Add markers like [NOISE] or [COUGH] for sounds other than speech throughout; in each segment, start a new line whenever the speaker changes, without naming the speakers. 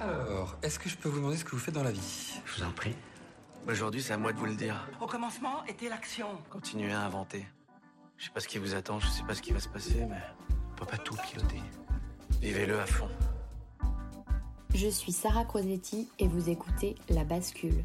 Alors, est-ce que je peux vous demander ce que vous faites dans la vie?
Je vous en prie. Aujourd'hui, c'est à moi de vous le dire.
Au commencement était l'action.
Continuez à inventer. Je sais pas ce qui vous attend, je sais pas ce qui va se passer, mais on peut pas tout piloter. Vivez-le à fond.
Je suis Sarah Crosetti et vous écoutez La Bascule.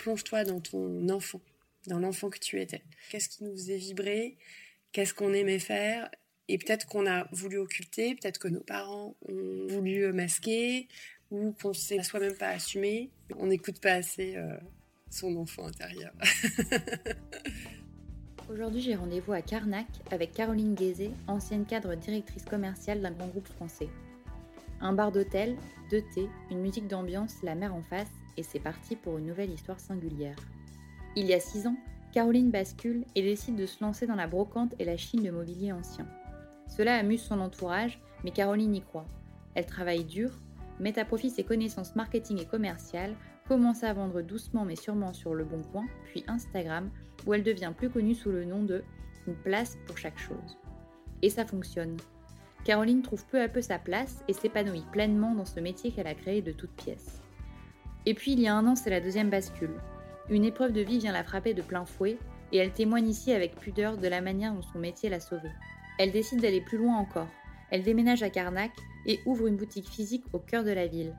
Plonge-toi dans ton enfant, dans l'enfant que tu étais. Qu'est-ce qui nous faisait vibrer? Qu'est-ce qu'on aimait faire? Et peut-être qu'on a voulu occulter, peut-être que nos parents ont voulu masquer, ou qu'on ne s'est soi-même pas assumé. On n'écoute pas assez euh, son enfant intérieur. [LAUGHS]
Aujourd'hui, j'ai rendez-vous à Carnac avec Caroline Guézé, ancienne cadre directrice commerciale d'un grand groupe français. Un bar d'hôtel, deux thés, une musique d'ambiance, la mer en face, et c'est parti pour une nouvelle histoire singulière. Il y a six ans, Caroline bascule et décide de se lancer dans la brocante et la chine de mobilier ancien. Cela amuse son entourage, mais Caroline y croit. Elle travaille dur, met à profit ses connaissances marketing et commerciales, commence à vendre doucement mais sûrement sur Le Bon Coin, puis Instagram, où elle devient plus connue sous le nom de Une place pour chaque chose. Et ça fonctionne. Caroline trouve peu à peu sa place et s'épanouit pleinement dans ce métier qu'elle a créé de toutes pièces. Et puis il y a un an, c'est la deuxième bascule. Une épreuve de vie vient la frapper de plein fouet et elle témoigne ici avec pudeur de la manière dont son métier l'a sauvée. Elle décide d'aller plus loin encore. Elle déménage à Carnac et ouvre une boutique physique au cœur de la ville.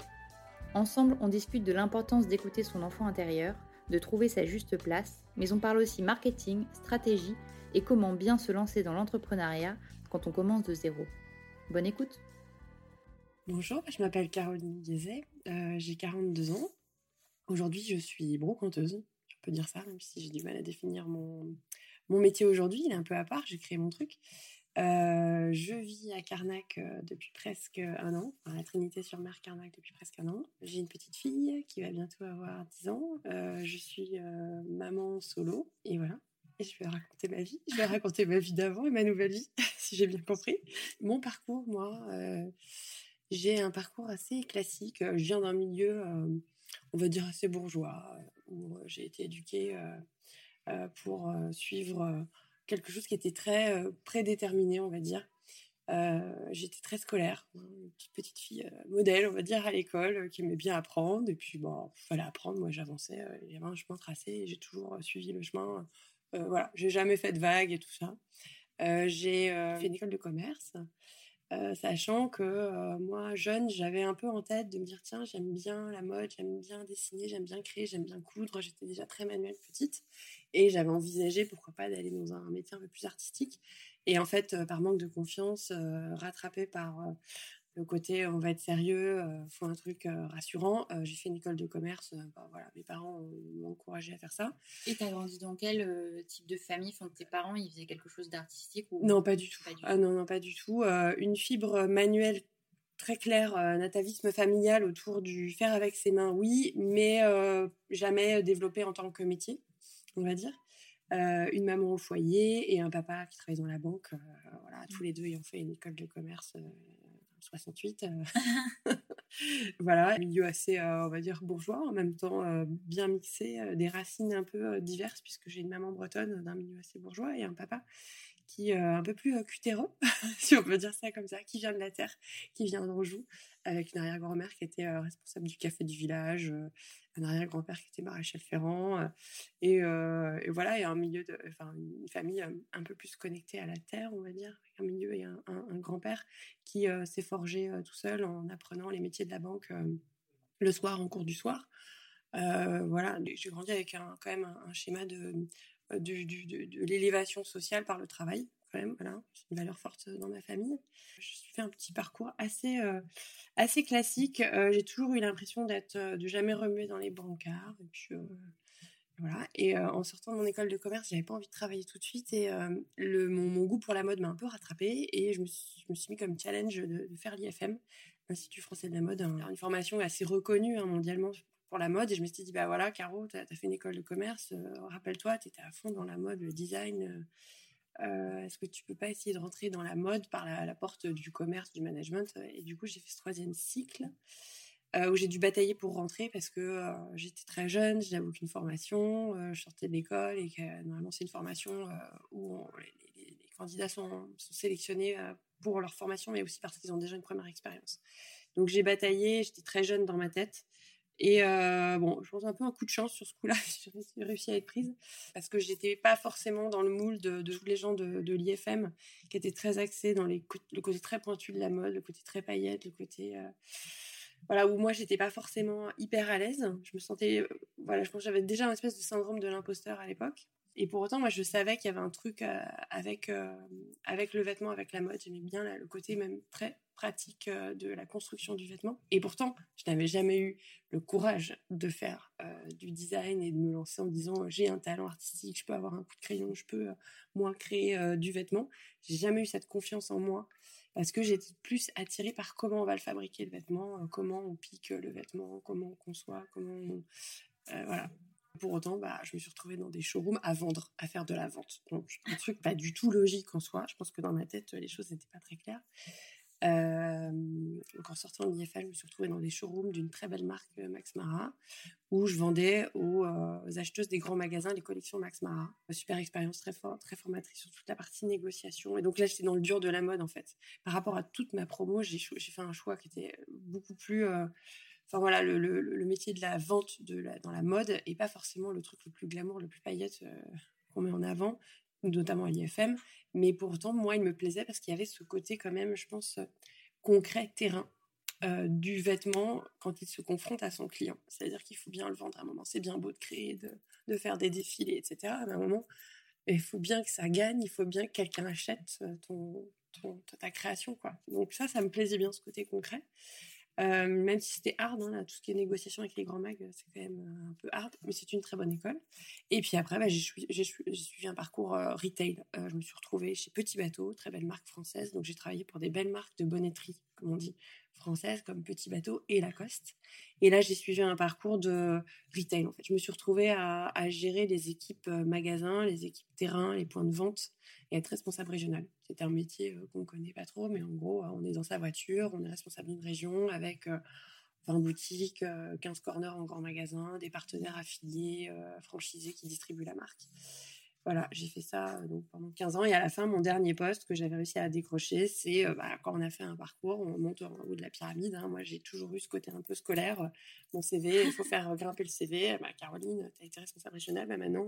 Ensemble, on discute de l'importance d'écouter son enfant intérieur, de trouver sa juste place, mais on parle aussi marketing, stratégie et comment bien se lancer dans l'entrepreneuriat quand on commence de zéro. Bonne écoute
Bonjour, je m'appelle Caroline Guézet, euh, j'ai 42 ans. Aujourd'hui, je suis brocanteuse, je peux dire ça, même si j'ai du mal à définir mon, mon métier aujourd'hui, il est un peu à part, j'ai créé mon truc. Euh, je vis à Carnac euh, depuis presque un an, à la Trinité-sur-Mer Carnac depuis presque un an. J'ai une petite fille qui va bientôt avoir 10 ans. Je suis maman solo et voilà. Et je vais raconter ma vie. Je vais raconter ma vie d'avant et ma nouvelle vie, [LAUGHS] si j'ai bien compris. Mon parcours, moi, j'ai un parcours assez classique. Je viens d'un milieu, on va dire, assez bourgeois, où j'ai été éduquée pour suivre quelque chose qui était très euh, prédéterminé, on va dire. Euh, j'étais très scolaire, hein, une petite, petite fille euh, modèle, on va dire, à l'école, qui aimait bien apprendre. Et puis, bon, il fallait apprendre. Moi, j'avançais, il y avait un chemin tracé j'ai toujours suivi le chemin. voilà, j'ai jamais fait de vagues et tout ça. j'ai fait une école de commerce. Sachant que moi, jeune, j'avais un peu en tête de me dire tiens, j'aime bien la mode, j'aime bien dessiner, j'aime bien créer, j'aime bien coudre. J'étais déjà très manuelle petite et j'avais envisagé pourquoi pas d'aller dans un métier un peu plus artistique. Et en fait, par manque de confiance, rattrapé par le côté on va être sérieux, il faut un truc rassurant. j'ai fait une école de commerce, bah, voilà, mes parents m'ont encouragé à faire ça.
Et tu as grandi dans quel type de famille? Enfin, Tes parents, ils faisaient quelque chose d'artistique ou...
Non, pas du tout. ah non, non, pas du tout. une fibre manuelle très claire, natavisme familial autour du faire avec ses mains, oui, mais jamais développé en tant que métier, on va dire. une maman au foyer et un papa qui travaille dans la banque, voilà, tous les deux ayant fait une école de commerce 68. Euh. [LAUGHS] voilà, milieu assez, euh, on va dire, bourgeois, en même temps euh, bien mixé, des racines un peu diverses, puisque j'ai une maman bretonne d'un milieu assez bourgeois et un papa qui est un peu plus cutéreux, [LAUGHS] si on peut dire ça comme ça, qui vient de la terre, qui vient d'Anjou, avec une arrière-grand-mère qui était responsable du café du village, un arrière-grand-père qui était maréchal ferrand, et, et, voilà, et un milieu de, enfin, une famille un peu plus connectée à la terre, on va dire, un milieu et un, grand-père qui s'est forgé tout seul en apprenant les métiers de la banque le soir en cours du soir. voilà, j'ai grandi avec quand même un, schéma de, de l'élévation sociale par le travail Voilà, c'est une valeur forte dans ma famille. Je suis fait un petit parcours assez, euh, assez classique. Euh, j'ai toujours eu l'impression d'être, euh, de jamais remuer dans les brancards. Et puis, voilà. Et en sortant de mon école de commerce, j'avais pas envie de travailler tout de suite. Et le, mon, goût pour la mode m'a un peu rattrapé. Et je me, suis, mis comme challenge de, faire l'IFM, l'Institut français de la mode, une formation assez reconnue hein, mondialement pour la mode. Et je me suis dit, bah voilà, Caro, tu as, fait une école de commerce. Rappelle-toi, tu étais à fond dans la mode, le design est-ce que tu peux pas essayer de rentrer dans la mode par la, porte du commerce, du management? Et du coup, j'ai fait ce troisième cycle euh, où j'ai dû batailler pour rentrer parce que euh, j'étais très jeune, je n'avais aucune formation, je sortais de l'école et normalement c'est une formation où les, candidats sont sélectionnés pour leur formation, mais aussi parce qu'ils ont déjà une première expérience. Donc j'ai bataillé, j'étais très jeune dans ma tête. Et euh, bon, je pense un peu un coup de chance sur ce coup-là, [LAUGHS] j'ai réussi à être prise parce que j'étais pas forcément dans le moule de, tous les gens de, l'IFM qui étaient très axés dans les, le côté très pointu de la mode, le côté très paillette, le côté euh, voilà où moi j'étais pas forcément hyper à l'aise. Je me sentais euh, voilà, je pense que j'avais déjà un espèce de syndrome de l'imposteur à l'époque. Et pour autant, moi, je savais qu'il y avait un truc avec, avec le vêtement, avec la mode. J'aimais bien le côté même très pratique euh, de la construction du vêtement. Et pourtant, je n'avais jamais eu le courage de faire euh, du design et de me lancer en disant j'ai un talent artistique, je peux avoir un coup de crayon, je peux euh, moi créer du vêtement. J'ai jamais eu cette confiance en moi parce que j'étais plus attirée par comment on va le fabriquer le vêtement, comment on pique le vêtement, comment on conçoit, comment on... voilà. Pour autant, bah, je me suis retrouvée dans des showrooms à vendre, à faire de la vente. Donc, un truc pas du tout logique en soi. Je pense que dans ma tête, les choses n'étaient pas très claires. Euh, donc en sortant de l'IFA, je me suis retrouvée dans des showrooms d'une très belle marque euh, Max Mara, où je vendais aux, euh, acheteuses des grands magasins les collections Max Mara. Super expérience très forte, très formatrice sur toute la partie négociation. Et donc là, j'étais dans le dur de la mode en fait. Par rapport à toute ma promo, j'ai fait un choix qui était beaucoup plus enfin voilà, le, métier de la vente dans la mode est pas forcément le truc le plus glamour, le plus paillette qu'on met en avant notamment à l'IFM. Mais pourtant, moi, il me plaisait parce qu'il y avait ce côté quand même, je pense, concret, terrain. Euh, du vêtement quand il se confronte à son client. C'est-à-dire qu'il faut bien le vendre à un moment. C'est bien beau de créer, de, faire des défilés, etc. À un moment, il faut bien que ça gagne, il faut bien que quelqu'un achète euh, ta création. Donc ça, ça me plaisait bien, ce côté concret. Euh, même si c'était hard, hein, tout ce qui est négociation avec les grands mags, c'est quand même euh, un peu hard, mais c'est une très bonne école. Et puis après, bah, j'ai suivi un parcours euh, retail. je me suis retrouvée chez Petit Bateau, très belle marque française. Donc j'ai travaillé pour des belles marques de bonnetterie, comme on dit, françaises, comme Petit Bateau et Lacoste. Et là, j'ai suivi un parcours de retail. En fait, je me suis retrouvée à, gérer les équipes magasins, les équipes terrain, les points de vente et être responsable régional. C'est un métier qu'on ne connaît pas trop, mais en gros, on est dans sa voiture, on est responsable d'une région avec 20 boutiques, 15 corners en grand magasin, des partenaires affiliés, franchisés qui distribuent la marque. Voilà, j'ai fait ça euh, donc pendant 15 ans. Et à la fin, mon dernier poste que j'avais réussi à décrocher, c'est euh, bah, quand on a fait un parcours, on monte en haut de la pyramide. Hein. Moi, j'ai toujours eu ce côté un peu scolaire. Mon CV, il faut faire grimper le CV. Bah, Caroline, tu as été responsable régionale. Bah, maintenant,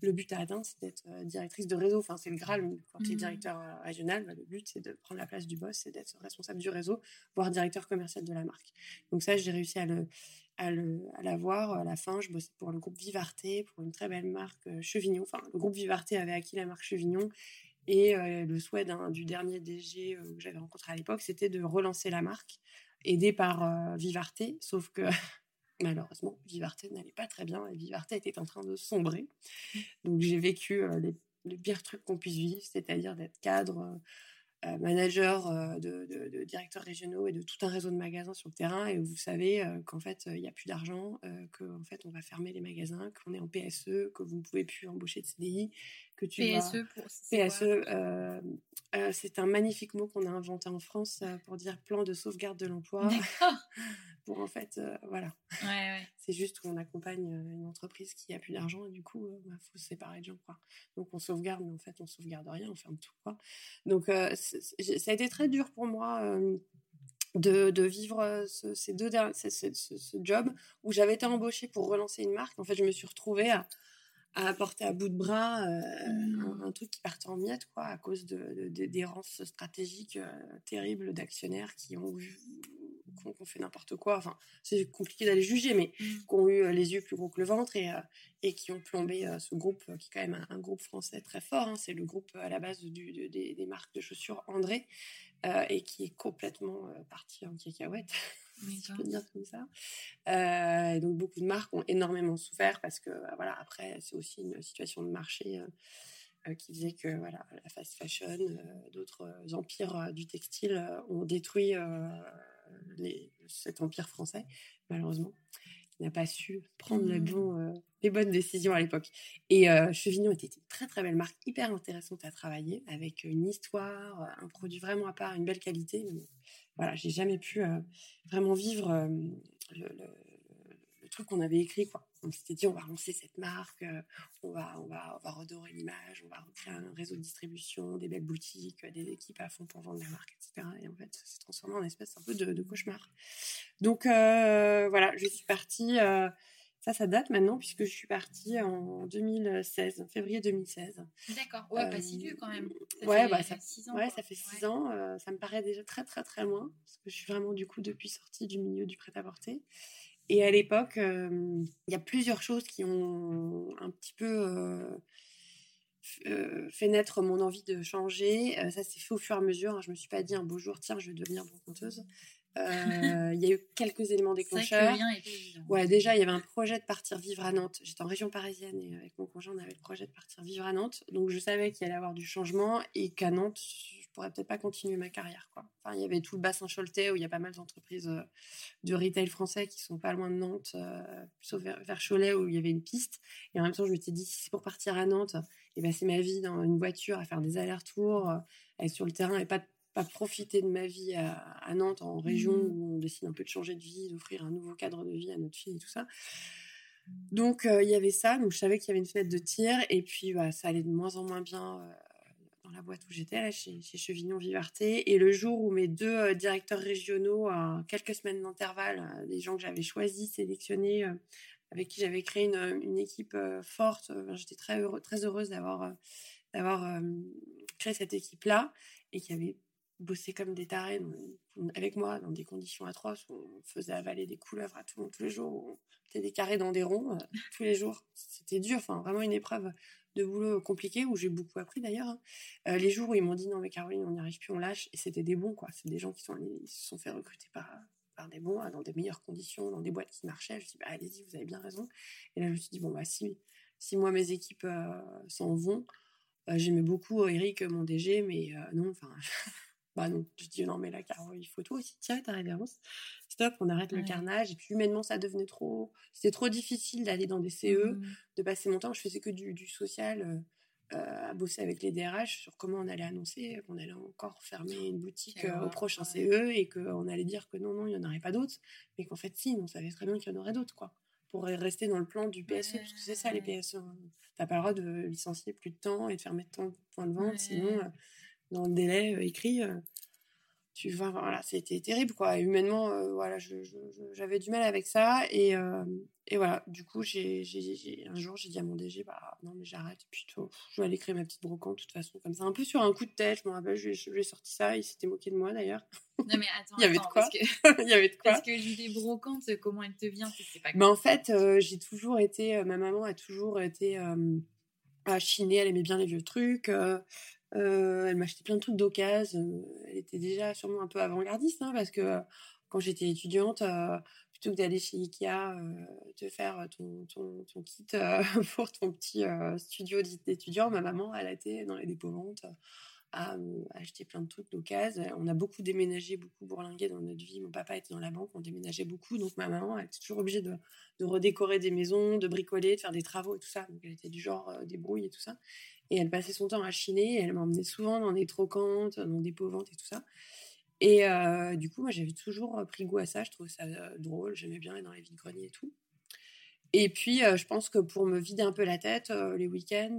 le but à atteindre, c'est d'être directrice de réseau. Enfin, c'est le Graal. Quand tu es mmh. directeur régional, le but, c'est de prendre la place du boss, c'est d'être responsable du réseau, voire directeur commercial de la marque. Donc ça, j'ai réussi à le, à, le, à la voir. À la fin, je bossais pour le groupe Vivarté, pour une très belle marque euh, Chevignon. Enfin, le groupe Vivarté avait acquis la marque Chevignon. Et euh, le souhait du dernier DG euh, que j'avais rencontré à l'époque, c'était de relancer la marque, aidé par Vivarté. Sauf que [LAUGHS] malheureusement, Vivarté n'allait pas très bien et Vivarté était en train de sombrer. Donc j'ai vécu les, les, pires trucs qu'on puisse vivre, c'est-à-dire d'être cadre euh, manager euh, de, directeurs régionaux et de tout un réseau de magasins sur le terrain et vous savez euh, qu'en fait il n'y a plus d'argent, qu'en fait on va fermer les magasins, qu'on est en PSE, que vous ne pouvez plus embaucher de CDI, que tu
PSE pour
PSE c'est un magnifique mot qu'on a inventé en France pour dire plan de sauvegarde de l'emploi. [LAUGHS] pour en fait voilà. C'est juste qu'on accompagne une entreprise qui a plus d'argent et du coup il bah, faut se séparer de gens quoi. Donc on sauvegarde mais en fait on sauvegarde rien, on ferme tout quoi. Donc ça a été très dur pour moi euh, de, vivre euh, ce, ces deux ce, job où j'avais été embauchée pour relancer une marque. En fait, je me suis retrouvée à, à apporter à bout de bras euh, mmh. un, truc qui partait en miettes, quoi, à cause de, d'errances stratégiques terribles d'actionnaires qui ont qu'on fait n'importe quoi. Enfin, c'est compliqué d'aller juger, mais mmh. qui ont eu euh, les yeux plus gros que le ventre et, euh, et qui ont plombé euh, ce groupe, qui est quand même un, groupe français très fort. Hein. C'est le groupe à la base du, des, marques de chaussures André et qui est complètement parti en cacahuète. Si je peux dire comme ça. et donc beaucoup de marques ont énormément souffert parce que voilà après c'est aussi une situation de marché qui disait que voilà la fast fashion, d'autres empires du textile ont détruit cet empire français, malheureusement, qui n'a pas su prendre les, mmh. euh, les bonnes décisions à l'époque. Et euh, Chevignon était une très très belle marque, hyper intéressante à travailler, avec une histoire, un produit vraiment à part, une belle qualité. Mais voilà, j'ai jamais pu euh, vraiment vivre le, truc qu'on avait écrit. On s'était dit, on va lancer cette marque, euh, on, va, on, va, on va redorer l'image, on va recréer un réseau de distribution, des belles boutiques, des équipes à fond pour vendre la marque, etc. Et en fait, ça s'est transformé en espèce un peu de, cauchemar. Donc euh, voilà, je suis partie. Euh, ça, ça date maintenant puisque je suis partie en 2016, février 2016.
D'accord, ouais, pas si vieux quand même.
Ça ouais, fait, bah, ça, six ans, ouais, ça fait six ans. ça me paraît déjà très, très, très loin parce que je suis vraiment du coup depuis sortie du milieu du prêt-à-porter. Et à l'époque, euh, il y a plusieurs choses qui ont un petit peu euh, euh, fait naître mon envie de changer. ça s'est fait au fur et à mesure. Je hein. Je me suis pas dit un beau jour, tiens, je vais devenir brocanteuse. Euh, il y a eu quelques éléments déclencheurs. Ouais, déjà, il y avait un projet de partir vivre à Nantes. J'étais en région parisienne et avec mon conjoint, on avait le projet de partir vivre à Nantes. Donc, je savais qu'il allait y avoir du changement et qu'à Nantes, je pourrais peut-être pas continuer ma carrière. Quoi. Enfin, il y avait tout le bassin Choletais où il y a pas mal d'entreprises euh, de retail français qui sont pas loin de Nantes, euh, sauf vers, Cholet où il y avait une piste. Et en même temps, je me suis dit, si c'est pour partir à Nantes, et ben, c'est ma vie dans une voiture à faire des allers-retours, être sur le terrain et pas de pas profiter de ma vie à, Nantes, en région, mmh. où on décide un peu de changer de vie, d'offrir un nouveau cadre de vie à notre fille et tout ça. Donc, euh, il y avait ça. Donc, je savais qu'il y avait une fenêtre de tir. Et puis, bah, ça allait de moins en moins bien euh, dans la boîte où j'étais, chez, chez, Chevignon Vivarté. Et le jour où mes deux euh, directeurs régionaux, à quelques semaines d'intervalle, des gens que j'avais choisis, sélectionnés, avec qui j'avais créé une, une équipe forte, j'étais très, très heureuse d'avoir d'avoir créé cette équipe-là et qui avait bosser comme des tarés avec moi dans des conditions atroces où on faisait avaler des couleuvres à tout le monde tous les jours, on était des carrés dans des ronds euh, tous les jours. C'était dur, enfin vraiment une épreuve de boulot compliquée où j'ai beaucoup appris d'ailleurs. Hein. Euh, les jours où ils m'ont dit non mais Caroline on n'y arrive plus, on lâche et c'était des bons quoi. C'est des gens qui sont se sont fait recruter par par des bons hein, dans des meilleures conditions, dans des boîtes qui marchaient. Je me suis dit allez-y vous avez bien raison. Et là je me suis dit bon bah si si moi mes équipes euh, s'en vont, j'aimais beaucoup Eric mon DG mais non enfin [LAUGHS] Bah non, je dis non, mais là, Caro, il faut tout aussi. Tiens, ta révérence. Stop, on arrête le carnage. Et puis humainement, ça devenait trop. C'était trop difficile d'aller dans des CE, mmh. de passer mon temps. Je faisais que du, social, euh, euh, à bosser avec les DRH sur comment on allait annoncer qu'on allait encore fermer une boutique euh, au prochain CE et qu'on allait dire que non, non, il n'y en aurait pas d'autres. Mais qu'en fait, si, on savait très bien qu'il y en aurait d'autres, quoi. pour rester dans le plan du PSE, parce que c'est ça les PSE. Hein. T'as pas le droit de licencier plus de temps et de fermer ton point de vente, sinon, euh, dans le délai euh, écrit, euh, tu vois, voilà, c'était terrible, quoi. humainement, voilà, j'avais du mal avec ça. Et, et voilà, du coup, j'ai, un jour, j'ai dit à mon DG, bah non, mais j'arrête. Puis, je vais aller créer ma petite brocante, de toute façon, comme ça. Un peu sur un coup de tête, je me rappelle, je, lui ai sorti ça, il s'était moqué de moi d'ailleurs.
Non, mais attends, [LAUGHS]
il y avait
de
quoi. [LAUGHS] il y avait de quoi.
Parce que l'idée brocante, comment elle te vient c'est pas
Mais en fait, j'ai toujours été, ma maman a toujours été à chiner, elle aimait bien les vieux trucs. Euh, elle m'achetait plein de trucs d'occasion. Elle était déjà sûrement un peu avant-gardiste, hein, parce que quand j'étais étudiante, plutôt que d'aller chez Ikea te faire ton, kit [LAUGHS] pour ton petit studio d'étudiant, ma maman, elle été dans les dépôts-ventes à, acheter plein de trucs d'occasion. On a beaucoup déménagé, beaucoup bourlingué dans notre vie. Mon papa était dans la banque, on déménageait beaucoup. Donc ma maman, elle était toujours obligée de, redécorer des maisons, de bricoler, de faire des travaux et tout ça. Donc elle était du genre débrouille et tout ça. Et elle passait son temps à chiner. elle m'emmenait souvent dans des trocantes, dans des ventes et tout ça. Et euh, du coup, moi, j'avais toujours pris goût à ça. Je trouvais ça euh, drôle. J'aimais bien aller dans les vides-greniers et tout. Et puis, euh, je pense que pour me vider un peu la tête, les week-ends,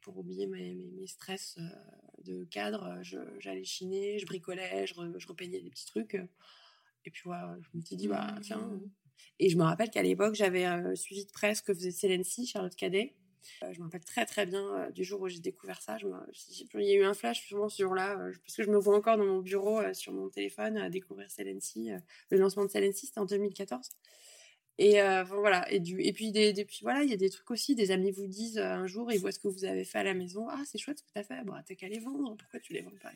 pour oublier mes, mes, stress de cadre, j'allais chiner, je bricolais, je, je, repeignais des petits trucs. Et puis, voilà, je me suis dit, bah, tiens. Mmh. Et je me rappelle qu'à l'époque, j'avais suivi de presse que faisait Célency, Charlotte Cadet. Euh, je me rappelle très très bien euh, du jour où j'ai découvert ça. Je il y a eu un flash sûrement ce jour-là, euh, parce que je me vois encore dans mon bureau sur mon téléphone à découvrir Celency. le lancement de Celency, c'était en 2014. Et voilà. Et, du, et puis, des, puis voilà, il y a des trucs aussi. Des amis vous disent un jour, ils voient ce que vous avez fait à la maison. Ah, c'est chouette ce que tu as fait. Bon, t'as qu'à les vendre. Pourquoi tu les vends pas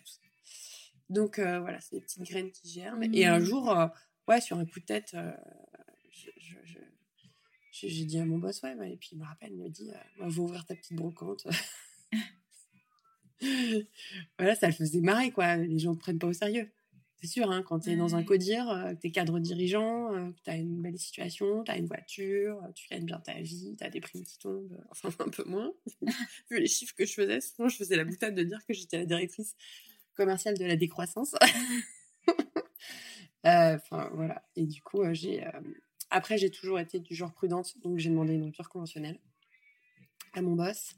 Donc voilà, c'est des petites graines qui germent. Et un mmh. jour, ouais, sur un coup de tête, je j'ai dit à mon boss, ouais, et puis il me rappelle, il me dit, euh, va ouvrir ta petite brocante. [LAUGHS] voilà, ça le faisait marrer, quoi. Les gens ne prennent pas au sérieux. C'est sûr, hein, quand tu es dans un codir, euh, que tu es cadre dirigeant, euh, que tu as une belle situation, tu as une voiture, tu gagnes bien ta vie, tu as des primes qui tombent, [LAUGHS] enfin un peu moins. [LAUGHS] Vu les chiffres que je faisais, souvent je faisais la boutade de dire que j'étais la directrice commerciale de la décroissance. Enfin voilà. Et du coup, j'ai après, j'ai toujours été du genre prudente, donc j'ai demandé une rupture conventionnelle à mon boss.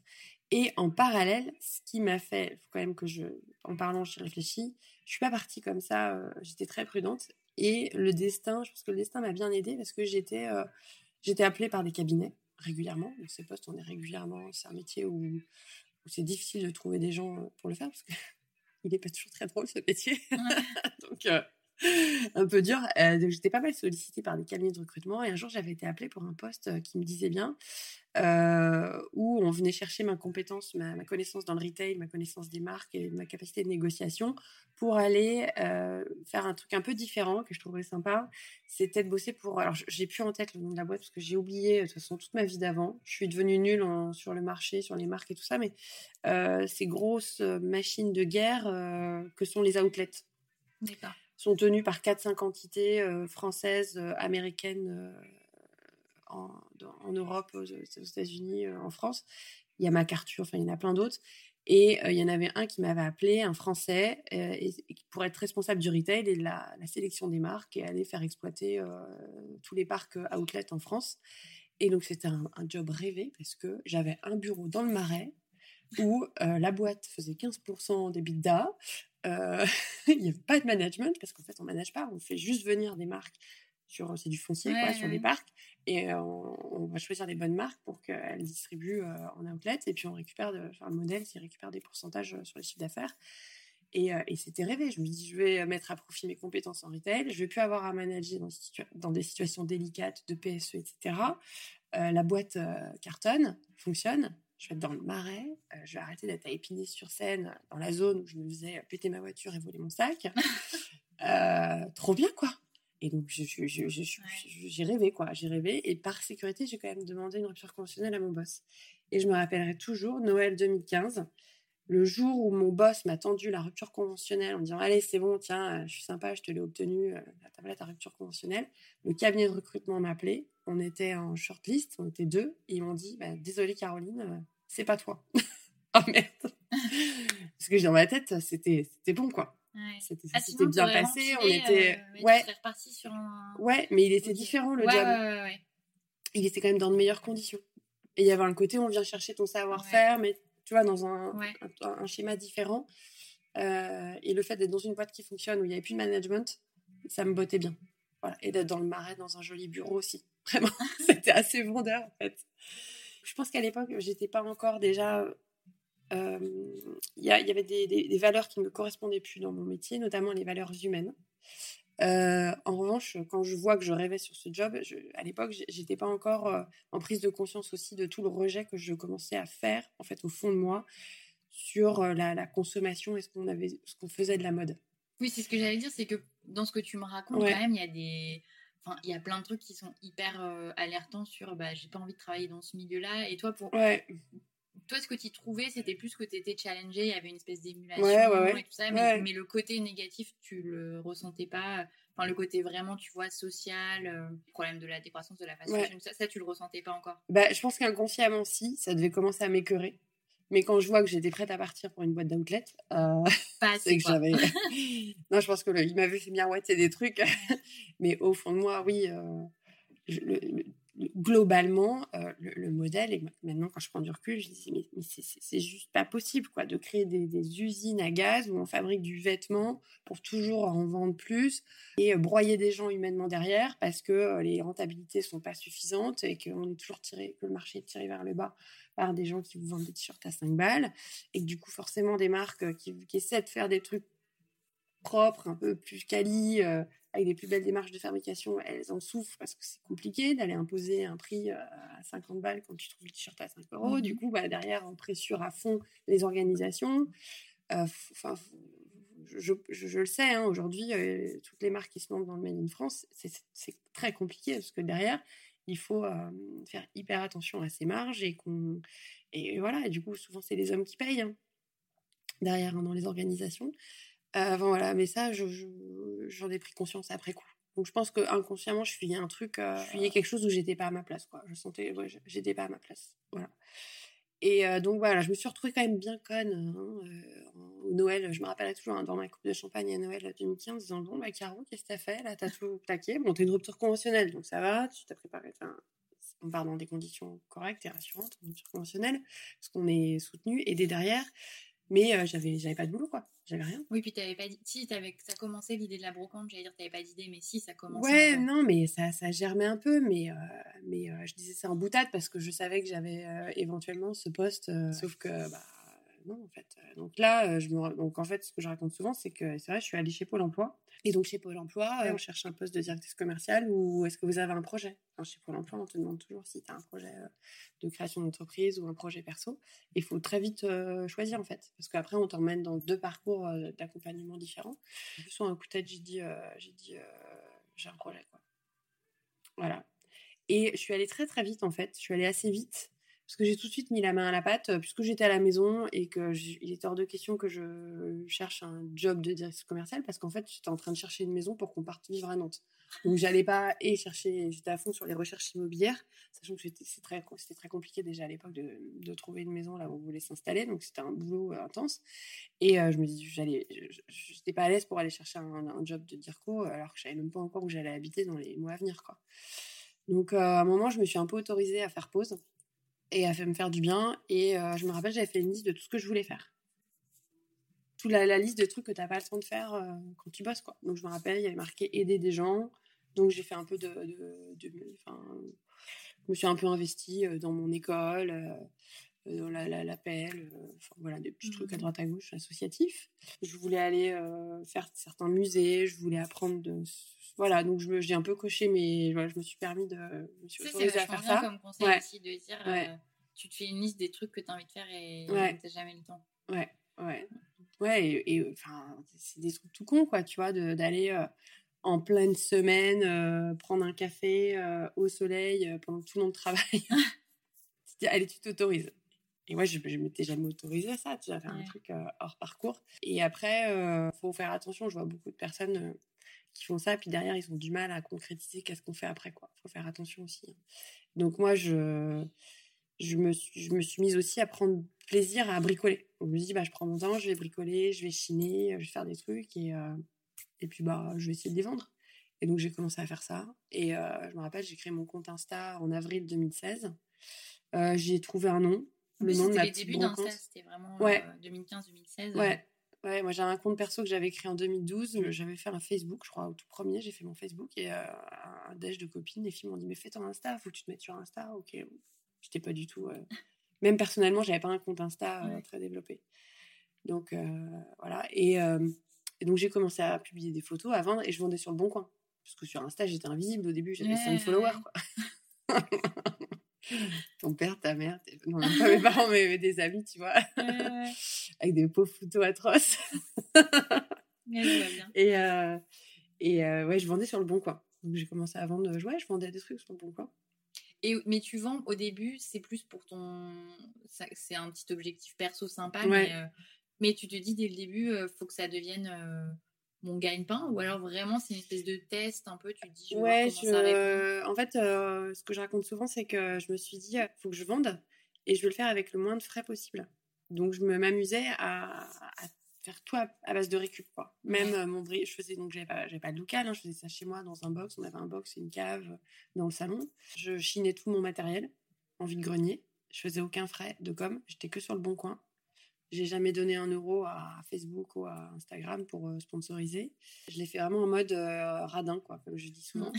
Et en parallèle, ce qui m'a fait, faut quand même que je, en parlant, j'y réfléchis, je suis pas partie comme ça, euh, j'étais très prudente. Et le destin, je pense que le destin m'a bien aidée parce que j'étais euh, j'étais appelée par des cabinets régulièrement. Donc ces postes, on est régulièrement, c'est un métier où, où c'est difficile de trouver des gens euh, pour le faire parce que [LAUGHS] il n'est pas toujours très drôle ce métier. [LAUGHS] donc [LAUGHS] un peu dur. Euh, j'étais pas mal sollicitée par des cabinets de recrutement et un jour j'avais été appelée pour un poste euh, qui me disait bien, euh, où on venait chercher ma compétence, ma, connaissance dans le retail, ma connaissance des marques et ma capacité de négociation pour aller faire un truc un peu différent que je trouverais sympa. C'était de bosser pour. Alors j'ai plus en tête le nom de la boîte parce que j'ai oublié de toute façon toute ma vie d'avant. Je suis devenue nulle sur le marché, sur les marques et tout ça, mais ces grosses machines de guerre que sont les outlets.
D'accord
sont tenus par 4-5 entités euh, françaises, euh, américaines, euh, en, Europe, aux, États-Unis, en France. Il y a MacArthur, enfin, il y en a plein d'autres. Et il y en avait un qui m'avait appelé, un Français, pour être responsable du retail et de la, sélection des marques et aller faire exploiter tous les parcs outlet en France. Et donc c'était un, job rêvé parce que j'avais un bureau dans le Marais où la boîte faisait 15% d'EBITDA, euh, [LAUGHS] il n'y a pas de management parce qu'en fait, on manage pas, on fait juste venir des marques sur c'est du foncier quoi, sur des parcs. Et euh, on, va choisir des bonnes marques pour qu'elles distribuent euh, en outlet. Et puis on récupère de, enfin, le modèle qui récupère des pourcentages sur les chiffres d'affaires. Et, et c'était rêvé. Je me dis je vais mettre à profit mes compétences en retail. Je vais plus avoir à manager dans, dans des situations délicates de PSE etc la boîte cartonne fonctionne je vais être dans le marais, euh, je vais arrêter d'être à Épinay-sur-Seine, dans la zone où je me faisais péter ma voiture et voler mon sac. [LAUGHS] Euh, trop bien, quoi. Et donc, j'ai rêvé, quoi. J'ai rêvé. Et par sécurité, j'ai quand même demandé une rupture conventionnelle à mon boss. Et je me rappellerai toujours, Noël 2015, le jour où mon boss m'a tendu la rupture conventionnelle en disant Allez, c'est bon, tiens, euh, je suis sympa, je te l'ai obtenu, ta ta rupture conventionnelle. Le cabinet de recrutement m'a appelé. On était en shortlist, on était deux. Et ils m'ont dit bah, Désolé, Caroline, c'est pas toi. [LAUGHS] oh merde. [LAUGHS] Parce que dans ma tête, c'était bon, quoi. Ouais. C'était
ah,
bien passé. on était.
Euh, ouais. Sur un...
ouais, mais il était différent le
ouais,
job.
Ouais,
il était quand même dans de meilleures conditions. Et il y avait un côté, on vient chercher ton savoir-faire, mais tu vois, dans un, un, schéma différent. Euh, et le fait d'être dans une boîte qui fonctionne, où il n'y avait plus de management, ça me bottait bien. Voilà. Et d'être dans le marais, dans un joli bureau aussi. [LAUGHS] Vraiment, c'était assez vendeur, en fait. Je pense qu'à l'époque, j'étais pas encore déjà euh, il y, avait des, valeurs qui me correspondaient plus dans mon métier, notamment les valeurs humaines. Euh, en revanche, quand je vois que je rêvais sur ce job, à l'époque, j'étais pas encore euh, en prise de conscience aussi de tout le rejet que je commençais à faire, en fait, au fond de moi, sur la, consommation et ce qu'on avait, ce qu'on faisait de la mode.
Oui, c'est ce que j'allais dire, c'est que dans ce que tu me racontes, quand même, il y a des, Enfin, il y a plein de trucs qui sont hyper alertants sur bah, j'ai pas envie de travailler dans ce milieu-là. Et toi, pour, ouais toi, ce que tu trouvais, c'était plus que tu étais challengé, il y avait une espèce d'émulation et tout ça, mais, le côté négatif, tu le ressentais pas. Enfin, le côté vraiment, tu vois, social, euh, problème de la décroissance de la fast fashion, ça, ça, tu le ressentais pas encore
bah, Je pense qu'inconsciemment, si, ça devait commencer à m'écœurer. Mais quand je vois que j'étais prête à partir pour une boîte d'outlet, euh, [LAUGHS] c'est que j'avais. [LAUGHS] [LAUGHS] non, je pense que il m'avait fait miroiter des trucs. mais au fond de moi, oui. Euh, globalement, euh, le, modèle, et maintenant quand je prends du recul, je dis mais, c'est juste pas possible quoi, de créer des, usines à gaz où on fabrique du vêtement pour toujours en vendre plus et broyer des gens humainement derrière parce que les rentabilités sont pas suffisantes et qu'on est toujours tiré, que le marché est tiré vers le bas par des gens qui vous vendent des t-shirts à 5 balles et que du coup forcément des marques qui, essaient de faire des trucs propres, un peu plus quali, avec des plus belles démarches de fabrication, elles en souffrent parce que c'est compliqué d'aller imposer un prix euh, à 50 balles quand tu trouves le t-shirt à 5 euros. Du mmh coup, bah, derrière, on pressure à fond les organisations. Euh, enfin, je, le sais, hein, aujourd'hui, euh, toutes les marques qui se lancent dans le Made in France, c'est très compliqué parce que derrière, il faut faire hyper attention à ses marges et qu'on et voilà. Et du coup, souvent, c'est les hommes qui payent hein, derrière hein, dans les organisations. Euh, voilà, mais ça, j'en ai pris conscience après coup. Donc je pense que inconsciemment, je fuyais un truc, euh, je fuyais quelque chose où j'étais pas à ma place, quoi. Je sentais, ouais, j'étais pas à ma place, voilà. Et euh, donc voilà, je me suis retrouvée quand même bien conne hein, au Noël. Je me rappelle toujours hein, dans ma coupe de champagne à Noël 2015, disant bon bah Caro, qu'est-ce que t'as fait Là, t'as tout plaqué. Bon, t'es une rupture conventionnelle, donc ça va. Tu t'as préparé. on part dans des conditions correctes et rassurantes, une rupture conventionnelle, parce qu'on est soutenu. Dès derrière, mais euh, j'avais, j'avais pas de boulot, quoi. J'avais rien.
Oui, puis t'avais pas dit. Si, avais... ça commençait l'idée de la brocante, j'allais dire, t'avais pas d'idée, mais si, ça commençait.
Ouais, non, mais ça, ça germait un peu, mais, euh, mais euh, je disais ça en boutade parce que je savais que j'avais éventuellement ce poste, sauf que, bah, non, en fait. Donc là, je me... donc en fait, ce que je raconte souvent, c'est que c'est vrai, je suis allée chez Pôle emploi et donc chez Pôle Emploi, on cherche un poste de directrice commerciale ou est-ce que vous avez un projet? Chez Pôle Emploi, on te demande toujours si tu as un projet euh, de création d'entreprise ou un projet perso. Il faut très vite euh, choisir en fait, parce qu'après on t'emmène dans deux parcours euh, d'accompagnement différents. Soit un coup de tête, j'ai dit, j'ai dit, j'ai un projet quoi. Voilà. Et je suis allée très très vite en fait. Je suis allée assez vite parce que j'ai tout de suite mis la main à la pâte, euh, puisque j'étais à la maison et qu'il était hors de question que je cherche un job de directrice commerciale, parce qu'en fait, j'étais en train de chercher une maison pour qu'on parte vivre à Nantes. Donc, j'allais pas et chercher, j'étais à fond sur les recherches immobilières, sachant que c'était très, très compliqué déjà à l'époque de, trouver une maison là où on voulait s'installer, donc c'était un boulot euh, intense. Et euh, je me dis, j'allais, j'étais pas à l'aise pour aller chercher un, job de DIRCO, alors que je savais même pas encore où j'allais habiter dans les mois à venir, quoi. Donc, à un moment, je me suis un peu autorisée à faire pause et a fait me faire du bien. Et euh, je me rappelle, j'avais fait une liste de tout ce que je voulais faire. Toute la, liste de trucs que tu n'as pas le temps de faire euh, quand tu bosses. Quoi. Donc je me rappelle, il y avait marqué aider des gens. Donc j'ai fait un peu de. je me suis un peu investie euh, dans mon école, dans la, l'appel, voilà, des petits trucs à mmh. droite à gauche associatifs. Je voulais aller faire certains musées, je voulais apprendre de voilà, donc je j'ai un peu coché, mais voilà, je me suis permis de.
Me suis ça, c'est à faire bien ça. comme conseil aussi de dire euh, tu te fais une liste des trucs que tu as envie de faire et ouais. tu jamais le temps.
Ouais, ouais. Ouais, et, enfin, c'est des trucs tout cons, quoi, tu vois, d'aller euh, en pleine semaine euh, prendre un café au soleil pendant tout le monde travaille. [LAUGHS] Allez, tu t'autorises. Et moi, je, je m'étais jamais autorisée à ça, tu as fait un truc hors parcours. Et après, il faut faire attention, je vois beaucoup de personnes qui font ça, puis derrière, ils ont du mal à concrétiser qu'est-ce qu'on fait après, quoi. Faut faire attention aussi. Hein. Donc moi, je, je, me suis, je me suis mise aussi à prendre plaisir à bricoler. On me dit, bah, je prends mon temps, je vais bricoler, je vais chiner, je vais faire des trucs, et, euh, et puis, bah, je vais essayer de les vendre. Et donc, j'ai commencé à faire ça. Et euh, je me rappelle, j'ai créé mon compte Insta en avril 2016. Euh, j'ai trouvé un nom.
Le nom de ma les débuts d'Insta, c'était vraiment ouais. 2015-2016.
Ouais. Ouais, moi j'ai un compte perso que j'avais créé en 2012. J'avais fait un Facebook, je crois, au tout premier. J'ai fait mon Facebook et euh, un déj de copines. Les filles m'ont dit Mais fais ton Insta, faut que tu te mettes sur Insta. Ok. J'étais pas du tout. [LAUGHS] Même personnellement, j'avais pas un compte Insta très développé. Donc voilà. Et, et donc j'ai commencé à publier des photos, à vendre et je vendais sur le bon coin. Parce que sur Insta, j'étais invisible au début, j'avais 5 followers. Quoi. [LAUGHS] [LAUGHS] Ton père, ta mère, non, pas mes parents, mais des amis, tu vois, [LAUGHS] avec des pauvres photos atroces. [LAUGHS] et euh, et euh, ouais, je vendais sur le bon coin. Donc j'ai commencé à vendre, ouais, je vendais des trucs sur le bon coin.
Et, mais tu vends au début, c'est plus pour ton. C'est un petit objectif perso sympa, mais, euh, mais, tu te dis dès le début, il faut que ça devienne mon gagne-pain ou alors vraiment c'est une espèce de test un peu tu te dis je
ouais je... en fait euh, ce que je raconte souvent c'est que je me suis dit il faut que je vende et je veux le faire avec le moins de frais possible. Donc je me m'amusais à, faire tout à, base de récup quoi. Même euh, mon je faisais donc j'avais pas pas de local hein, je faisais ça chez moi dans un box. On avait un box et une cave dans le salon. Je chinais tout mon matériel en vide grenier je faisais aucun frais de com. J'étais que sur le bon coin j'ai jamais donné un euro à Facebook ou à Instagram pour euh, sponsoriser. Je l'ai fait vraiment en mode euh, radin, quoi, comme je dis souvent.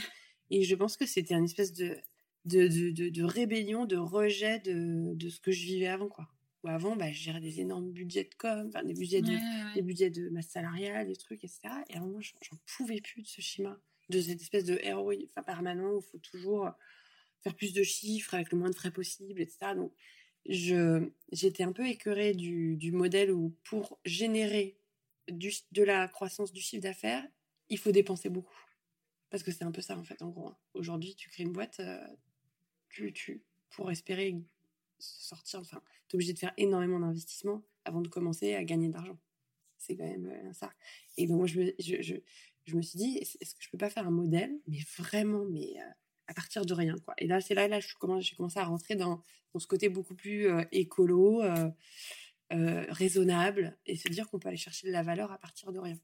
Et je pense que c'était une espèce de, de, de, de, rébellion, de rejet de, de, ce que je vivais avant, quoi. Où avant, bah, je gérais des énormes budgets de com, des budgets de, des budgets de masse salariale, des trucs, etc. Et à un moment, j'en pouvais plus de ce schéma, de cette espèce de héroïne enfin, permanent où il faut toujours faire plus de chiffres avec le moins de frais possible, etc. Donc, je j'étais un peu écœurée du, du, modèle où pour générer du, de la croissance du chiffre d'affaires, il faut dépenser beaucoup. Parce que c'est un peu ça en fait en gros. Aujourd'hui, tu crées une boîte, euh, tu, tu, pour espérer sortir, enfin, tu es obligé de faire énormément d'investissements avant de commencer à gagner de l'argent. C'est quand même euh, ça. Et donc moi, je je, je, je me suis dit, est-ce que je peux pas faire un modèle, mais vraiment, mais euh, à partir de rien quoi. Et là c'est là là j'ai commencé à rentrer dans, dans, ce côté beaucoup plus euh, écolo, euh, euh, raisonnable et se dire qu'on peut aller chercher de la valeur à partir de rien.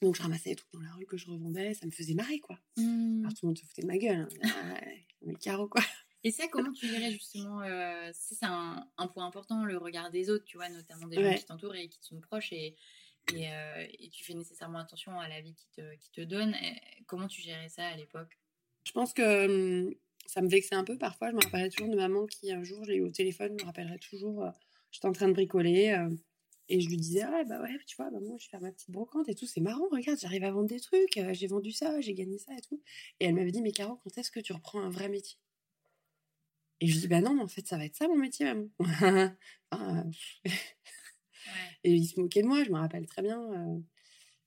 Donc je ramassais des trucs dans la rue que je revendais, ça me faisait marrer quoi. Mmh. Alors tout le monde se foutait de ma gueule, hein. mais carreau quoi.
Et ça, comment tu dirais justement C'est un, un, point important, le regard des autres, tu vois, notamment des gens qui t'entourent et qui te sont proches, et, et, et, tu fais nécessairement attention à la vie qui te, qui te donne. comment tu gérais ça à l'époque?
Je pense que hum, ça me vexait un peu parfois. Je me rappellerai toujours de maman qui, un jour, je l'ai eu au téléphone, me rappellerai toujours, euh, j'étais en train de bricoler euh, et je lui disais, ah bah ouais, tu vois, maman, je vais faire ma petite brocante et tout, c'est marrant, regarde, j'arrive à vendre des trucs, euh, j'ai vendu ça, j'ai gagné ça et tout. Et elle m'avait dit, mais Caro, quand est-ce que tu reprends un vrai métier? Et je lui dis, bah non, mais en fait, ça va être ça mon métier, maman. [LAUGHS] [LAUGHS] Et il se moquait de moi, je me rappelle très bien.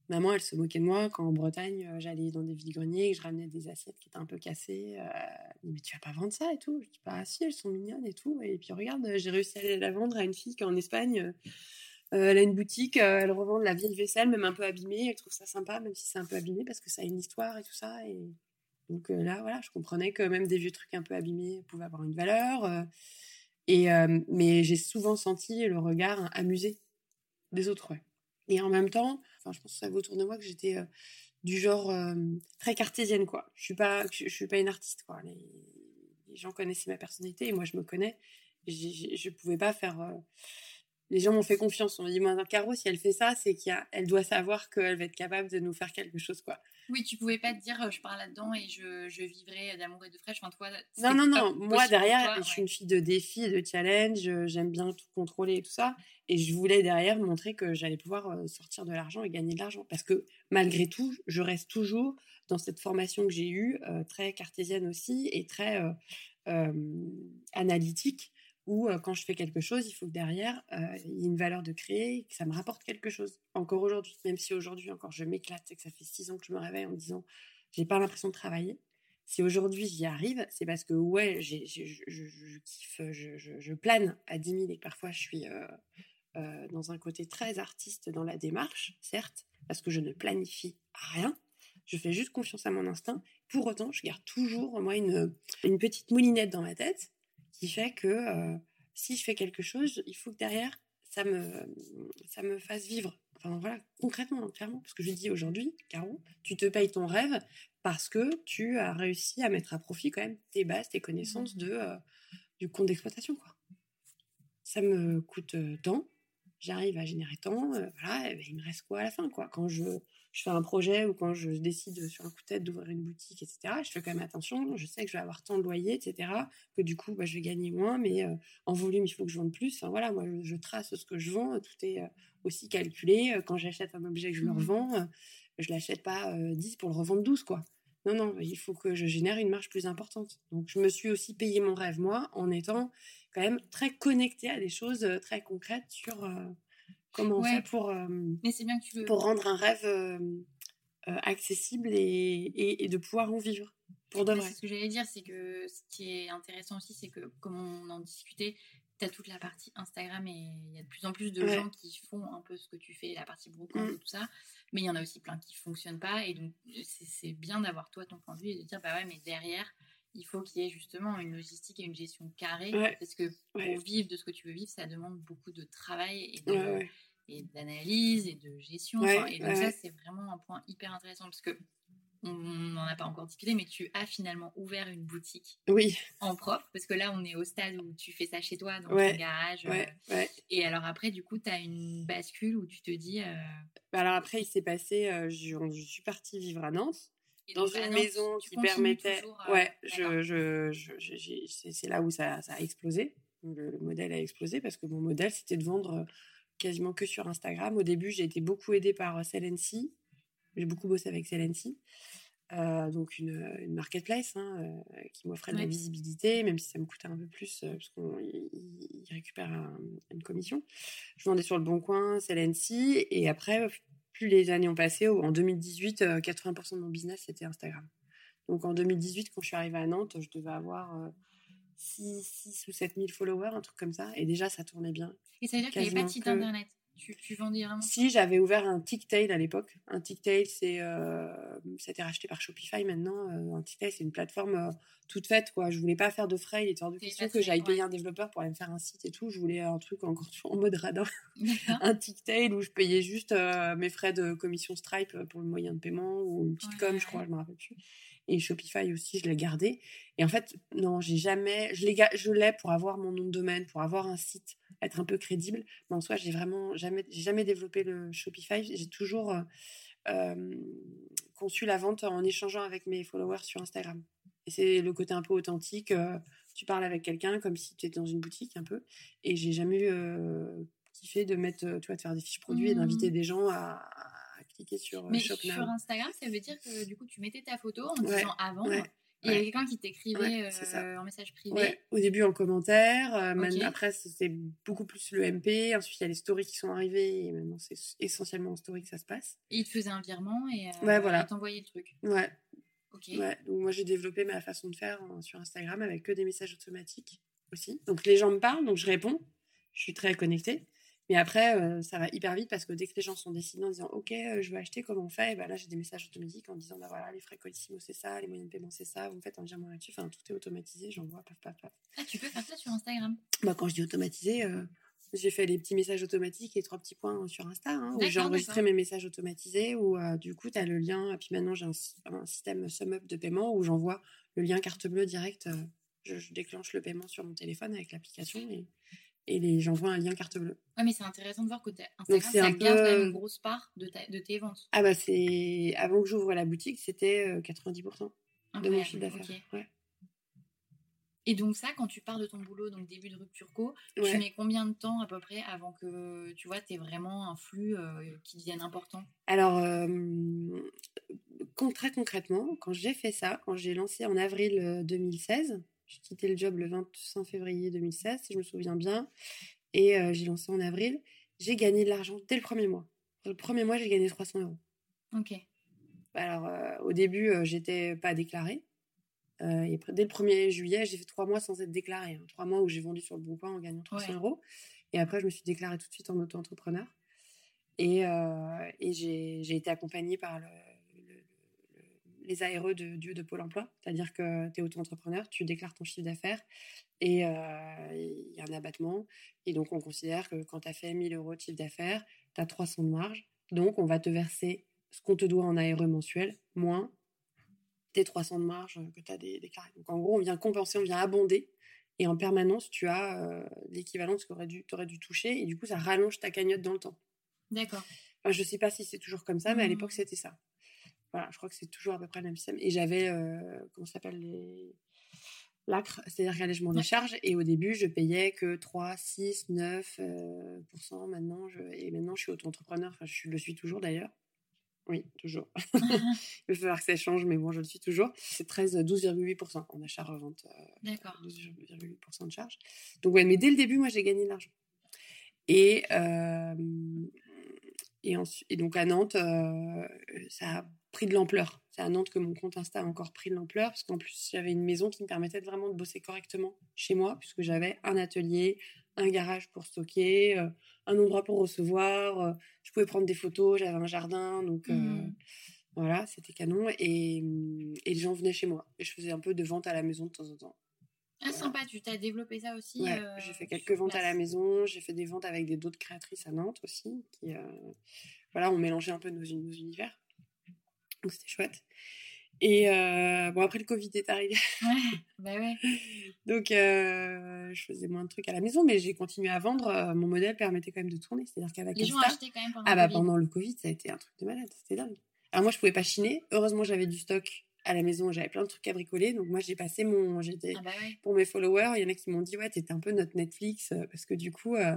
Maman, elle se moquait de moi quand en Bretagne, euh, j'allais dans des vides-greniers et que je ramenais des assiettes qui étaient un peu cassées. Euh, mais tu vas pas vendre ça et tout. Je dis, pas bah, si, elles sont mignonnes et tout. Et puis regarde, j'ai réussi à la vendre à une fille qui en Espagne. Euh, elle a une boutique, elle revend de la vieille vaisselle, même un peu abîmée. Elle trouve ça sympa, même si c'est un peu abîmé, parce que ça a une histoire et tout ça. Et donc là, voilà, je comprenais que même des vieux trucs un peu abîmés pouvaient avoir une valeur. et, mais j'ai souvent senti le regard amusé des autres. Et en même temps, je pense que ça va autour de moi que j'étais euh, du genre euh, très cartésienne, quoi. Je suis pas, je, suis pas une artiste, quoi. Les, gens connaissaient ma personnalité et moi je me connais. Je, je pouvais pas faire. Euh, les gens m'ont fait confiance. On m'a dit, moi, Caro, si elle fait ça, c'est qu'elle doit savoir qu'elle va être capable de nous faire quelque chose, quoi.
Oui, tu pouvais pas te dire euh, je pars là-dedans et je, je vivrai d'amour et de fraîche. Enfin, toi,
non, non, non. Moi, derrière, je suis une fille de défi, de challenge. J'aime bien tout contrôler et tout ça. Et je voulais derrière montrer que j'allais pouvoir euh, sortir de l'argent et gagner de l'argent. Parce que malgré tout, je reste toujours dans cette formation que j'ai eue, euh, très cartésienne aussi et très analytique où quand je fais quelque chose, il faut que derrière, il y ait une valeur de créer, que ça me rapporte quelque chose. Encore aujourd'hui, même si aujourd'hui encore je m'éclate et que ça fait six ans que je me réveille en disant, j'ai pas l'impression de travailler. Si aujourd'hui j'y arrive, c'est parce que ouais, je, kiffe, je, plane à 10 000 et parfois je suis dans un côté très artiste dans la démarche, certes, parce que je ne planifie rien. Je fais juste confiance à mon instinct. Pour autant, je garde toujours, moi, une petite moulinette dans ma tête qui fait que euh, si je fais quelque chose, il faut que derrière, ça me, ça me fasse vivre. Enfin voilà, concrètement, hein, clairement. Parce que je dis aujourd'hui, Caro, tu te payes ton rêve parce que tu as réussi à mettre à profit quand même tes bases, tes connaissances de, euh, du compte d'exploitation. quoi. Ça me coûte tant, j'arrive à générer tant, euh, voilà, et ben, il me reste quoi à la fin quoi? Quand je, je fais un projet ou quand je décide sur un coup de tête d'ouvrir une boutique, etc., je fais quand même attention, je sais que je vais avoir tant de loyer, etc., que du coup, bah, je vais gagner moins, mais euh, en volume, il faut que je vende plus. Enfin voilà, moi, je, je trace ce que je vends, tout est euh, aussi calculé. Euh, Quand j'achète un objet que je le
Mmh.
revends, euh, je l'achète pas euh, 10 pour le revendre 12, quoi. Non, non, il faut que je génère une marge plus importante. Donc, je me suis aussi payé mon rêve, moi, en étant quand même très connectée à des choses très concrètes sur comment on
Ouais.
fait pour, euh,
Mais c'est bien que tu le.
pour rendre un rêve euh, euh, accessible et, et- et de pouvoir en vivre pour de vrai.
Ce que j'allais dire, c'est que ce qui est intéressant aussi, c'est que comme on en discutait, tu as toute la partie Instagram et il y a de plus en plus de
Ouais.
gens qui font un peu ce que tu fais, la partie brocante
Mm.
et tout ça, mais il y en a aussi plein qui fonctionnent pas et donc c'est c'est bien d'avoir toi ton point de vue et de dire bah ouais, mais derrière, il faut qu'il y ait justement une logistique et une gestion carrée
Ouais.
parce que pour
Ouais.
vivre de ce que tu veux vivre, ça demande beaucoup de travail et de. Et d'analyse et de gestion.
Ouais,
enfin, et donc
ouais,
ça, c'est vraiment un point hyper intéressant parce que on n'en a pas encore discuté, mais tu as finalement ouvert une boutique
Oui,
en propre parce que là, on est au stade où tu fais ça chez toi, dans
Ouais,
ton garage.
ouais,
euh,
ouais.
et alors après, du coup, tu as une bascule où tu te dis. euh,
Bah Alors après, il s'est passé, euh, je, je suis partie vivre à Nantes,
et
dans
donc,
une
Nantes,
maison qui permettait...
toujours,
ouais, je, je, je- c'est là où ça, ça a explosé. Le, le modèle a explosé parce que mon modèle, c'était de vendre quasiment que sur Instagram. Au début, j'ai été beaucoup aidée par euh, Celency. J'ai beaucoup bossé avec Celency. Euh, donc une, une marketplace hein, euh, qui m'offrait de la visibilité, même si ça me coûtait un peu plus euh, parce qu'ils récupèrent un- une commission. Je vendais sur le Bon Coin, Celency, et après, plus les années ont passé, en 2018, euh, 80% de mon business c'était Instagram. Donc en 2018, quand je suis arrivée à Nantes, je devais avoir 6, ou 7 000 followers, un truc comme ça, et déjà ça tournait bien.
Et ça veut dire qu'il n'y avait pas de site
que-
internet? Tu, tu vendais vraiment.
Si j'avais ouvert un Ticktail à l'époque, un Ticktail c'est, euh, ça a été racheté par Shopify maintenant. euh, un Ticktail c'est une plateforme euh, toute faite quoi. Je voulais pas faire de frais, il était hors de question que j'aille
ouais.
payer un développeur pour aller me faire un site et tout. Je voulais un truc encore [LAUGHS] en mode radin, un Ticktail où je payais juste euh, mes frais de commission Stripe pour le moyen de paiement ou une petite
Ouais,
com,
ouais,
je crois, je me rappelle plus. Et Shopify aussi, je l'ai gardé. Et en fait, non, j'ai jamais, je l'ai, ga- je l'ai pour avoir mon nom de domaine, pour avoir un site, être un peu crédible. Mais en soi, j'ai vraiment jamais, j'ai jamais développé le Shopify. J'ai toujours euh, euh, conçu la vente en échangeant avec mes followers sur Instagram. Et c'est le côté un peu authentique. euh, tu parles avec quelqu'un comme si tu étais dans une boutique un peu. Et j'ai jamais eu kiffé de mettre, euh, tu vois, de faire des fiches produits et d'inviter
Mhm.
des gens à, à sur euh,
Mais sur. Instagram, ça veut dire que du coup, tu mettais ta photo en
Ouais,
disant avant.
ouais,
Et il y avait quelqu'un qui t'écrivait euh, en message privé.
Au début en commentaire, euh, maintenant- après c'est beaucoup plus le MP, ensuite il y a les stories qui sont arrivées et maintenant c'est essentiellement en story que ça se passe.
Et il te faisait un virement et euh,
voilà.
il t'envoyait le truc.
Ouais,
Ok.
ouais. Donc moi j'ai développé ma façon de faire euh, sur Instagram avec que des messages automatiques aussi. Donc les gens me parlent, donc je réponds, je suis très connectée. Mais après, euh, ça va hyper vite parce que dès que les gens sont décidés en disant OK, euh, je veux acheter, comment on fait? Et ben là, j'ai des messages automatiques en disant bah voilà, les frais Colissimo, c'est ça, les moyens de paiement, c'est ça, vous me faites un virement là-dessus. Enfin, tout est automatisé, j'envoie, paf, paf, paf.
Ah, tu peux faire ça sur Instagram?
Bah, quand je dis automatisé, euh, j'ai fait les petits messages automatiques et trois petits points sur Insta, hein, où j'ai enregistré mes messages automatisés, où du coup, tu as le lien. Et puis maintenant, j'ai un, système SumUp de paiement où j'envoie le lien carte bleue direct. je, je déclenche le paiement sur mon téléphone avec l'application et, et les, j'envoie un lien carte bleue.
Ouais, mais c'est intéressant de voir que Instagram,
c'est
ça
un
garde quand même
peu-
une grosse part de, ta- de tes ventes.
Ah bah, c'est. Avant que j'ouvre la boutique, c'était euh, 90% de mon chiffre d'affaires. Ouais.
Et donc ça, quand tu pars de ton boulot, donc début de rupture co,
Ouais.
tu mets combien de temps à peu près avant que tu vois, t'aies vraiment un flux euh, qui devienne important?
Alors, euh, très concrètement, quand j'ai fait ça, quand j'ai lancé en avril euh, 2016, j'ai quitté le job le 25 février 2016, si je me souviens bien, et euh, j'ai lancé en avril, j'ai gagné de l'argent dès le premier mois. Le premier mois, j'ai gagné 300 euros.
Ok.
Alors, euh, au début, euh, j'étais pas déclarée. Euh, et dès le 1er juillet, j'ai fait trois mois sans être déclarée. hein. Trois mois où j'ai vendu sur le bon coin en gagnant 300
Ouais.
euros. Et après, je me suis déclarée tout de suite en auto-entrepreneur. Et, et j'ai été accompagnée par le- les ARE de, du- de Pôle emploi. C'est-à-dire que tu es auto-entrepreneur, tu déclares ton chiffre d'affaires et euh, il y a un abattement. Et donc, on considère que quand tu as fait 1000 euros de chiffre d'affaires, tu as 300 de marge. Donc, on va te verser ce qu'on te doit en ARE mensuel, moins tes 300 de marge que tu as carrés. Donc, en gros, on vient compenser, on vient abonder. Et en permanence, tu as euh, l'équivalent de ce que tu aurais dû toucher. Et du coup, ça rallonge ta cagnotte dans le temps.
D'accord.
Enfin, je sais pas si c'est toujours comme ça, mais à
Mmh.
l'époque, c'était ça. Voilà, je crois que c'est toujours à peu près le même système. Et j'avais, euh, comment ça s'appelle, les... l'acre, c'est-à-dire qu'allègement des
Ouais.
charges. Et au début, je payais que 3, 6, 9 euh. Maintenant, je... et maintenant, je suis auto-entrepreneur. Enfin, je le suis toujours d'ailleurs. Oui, toujours. [LAUGHS] Il va falloir que ça change, mais bon, je le suis toujours. C'est 13, 12,8% en achat-revente. euh,
D'accord.
12,8% de charge. Donc, ouais, mais dès le début, moi, j'ai gagné de l'argent. Et, euh, et, ensuite, et donc, à Nantes, euh, ça a pris de l'ampleur. C'est à Nantes que mon compte Insta a encore pris de l'ampleur, parce qu'en plus, j'avais une maison qui me permettait de vraiment de bosser correctement chez moi, puisque j'avais un atelier, un garage pour stocker, euh, un endroit pour recevoir, euh, je pouvais prendre des photos, j'avais un jardin, donc... euh,
Mhm.
voilà, c'était canon. Et, et les gens venaient chez moi. Et je faisais un peu de vente à la maison de temps en temps.
Ah, sympa, tu t'as développé ça aussi
Ouais, j'ai fait quelques ventes à la maison. J'ai fait des ventes avec des d'autres créatrices à Nantes aussi. Qui, voilà, on mélangeait un peu nos, nos univers. Donc c'était chouette. Et euh, bon, après le Covid est arrivé. [LAUGHS]
Ouais, bah ouais.
Donc euh, je faisais moins de trucs à la maison, mais j'ai continué à vendre. Euh, Mon modèle permettait quand même de tourner. C'est-à-dire qu'avec
Les gens achetaient quand même pendant
Ah
le
bah
Covid.
pendant le Covid, ça a été un truc de malade, c'était dingue. Alors moi je pouvais pas chiner, heureusement j'avais du stock à la maison, j'avais plein de trucs à bricoler, donc moi j'ai passé mon, j'étais
Ah bah ouais.
pour mes followers, il y en a qui m'ont dit ouais t'étais un peu notre Netflix parce que du coup euh,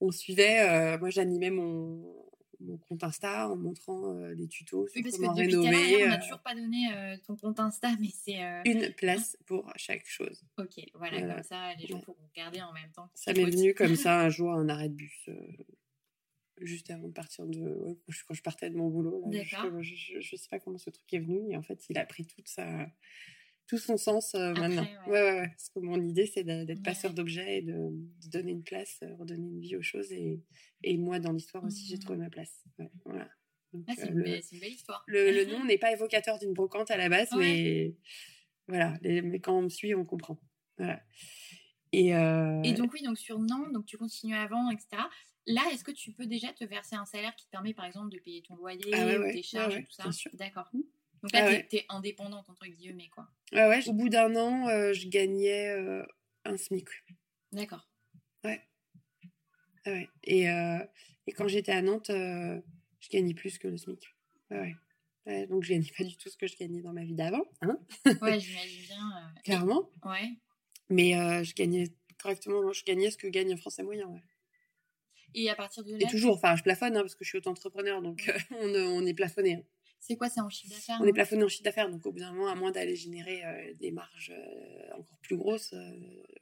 on suivait, euh, moi j'animais mon mon compte Insta en montrant euh, des tutos sur
Oui, parce
comment
que depuis
rénover.
on n'a
euh,
toujours pas donné euh, ton compte Insta, mais c'est. euh,
une place pour chaque chose.
Ok, voilà,
Voilà.
comme ça, les gens
Ouais.
pourront regarder en même temps.
Ça m'est venu comme [LAUGHS] ça un jour un arrêt de bus, juste avant de partir de. ouais, quand, je, partais de mon boulot. là. Je, je, je sais pas comment ce truc est venu, et en fait, il a pris toute sa, tout son sens euh,
Après,
maintenant.
ouais.
Ouais. Parce que mon idée, c'est d'être passeur d'objets et de, de donner une place, euh, redonner une vie aux choses. Et, et moi, dans l'histoire aussi, j'ai
Mhm.
trouvé ma place. Voilà.
Ah, c'est
euh,
une, belle- une belle histoire.
le, le [LAUGHS] nom n'est pas évocateur d'une brocante à la base, mais voilà. les- mais quand on me suit, on comprend. Voilà. Et, euh,
Et donc, oui, donc sur Nantes, donc tu continues à vendre, etc. Là, est-ce que tu peux déjà te verser un salaire qui te permet, par exemple, de payer ton loyer
Ah ouais,
ou tes charges
ouais,
et tout ça? D'accord. Donc là,
Ah
t'es
ouais.
t'es indépendante, entre guillemets, quoi.
Ouais, ouais, au bout d'un an, euh, je gagnais euh, un SMIC.
D'accord.
Ah ouais. Et, euh, et quand j'étais à Nantes, je gagnais plus que le SMIC. Ouais, ouais. Ouais, donc je gagnais pas du tout ce que je gagnais dans ma vie d'avant, hein,
Ouais, [LAUGHS] j'imagine bien.
clairement.
Ouais.
Mais je gagnais correctement, moi, je gagnais ce que gagne un Français moyen. Ouais.
Et à partir de là,
Et toujours, enfin, je plafonne hein, parce que je suis auto-entrepreneur, donc [LAUGHS] on, on est plafonné. hein.
C'est quoi, c'est en chiffre d'affaires
On est
non
plafonné en chiffre d'affaires, donc au bout d'un moment, à moins d'aller générer euh, des marges euh, encore plus grosses, euh,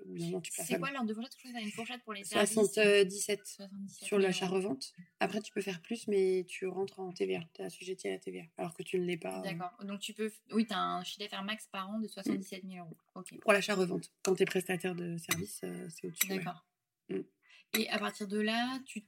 au bout d'un moment, tu
C'est
plafonnes.
quoi l'ordre de fourchette Je crois que une fourchette pour les services.
77
77
sur
000
l'achat-revente. Après, tu peux faire plus, mais tu rentres en TVA. Tu es assujetti à la TVA, alors que tu ne l'es pas
D'accord. Donc tu peux. Oui, tu as un chiffre d'affaires max par an de 77 000 euros.
Pour l'achat-revente. Quand tu es prestataire de service, c'est au-dessus.
D'accord.
Mm.
Et à partir de là, tu,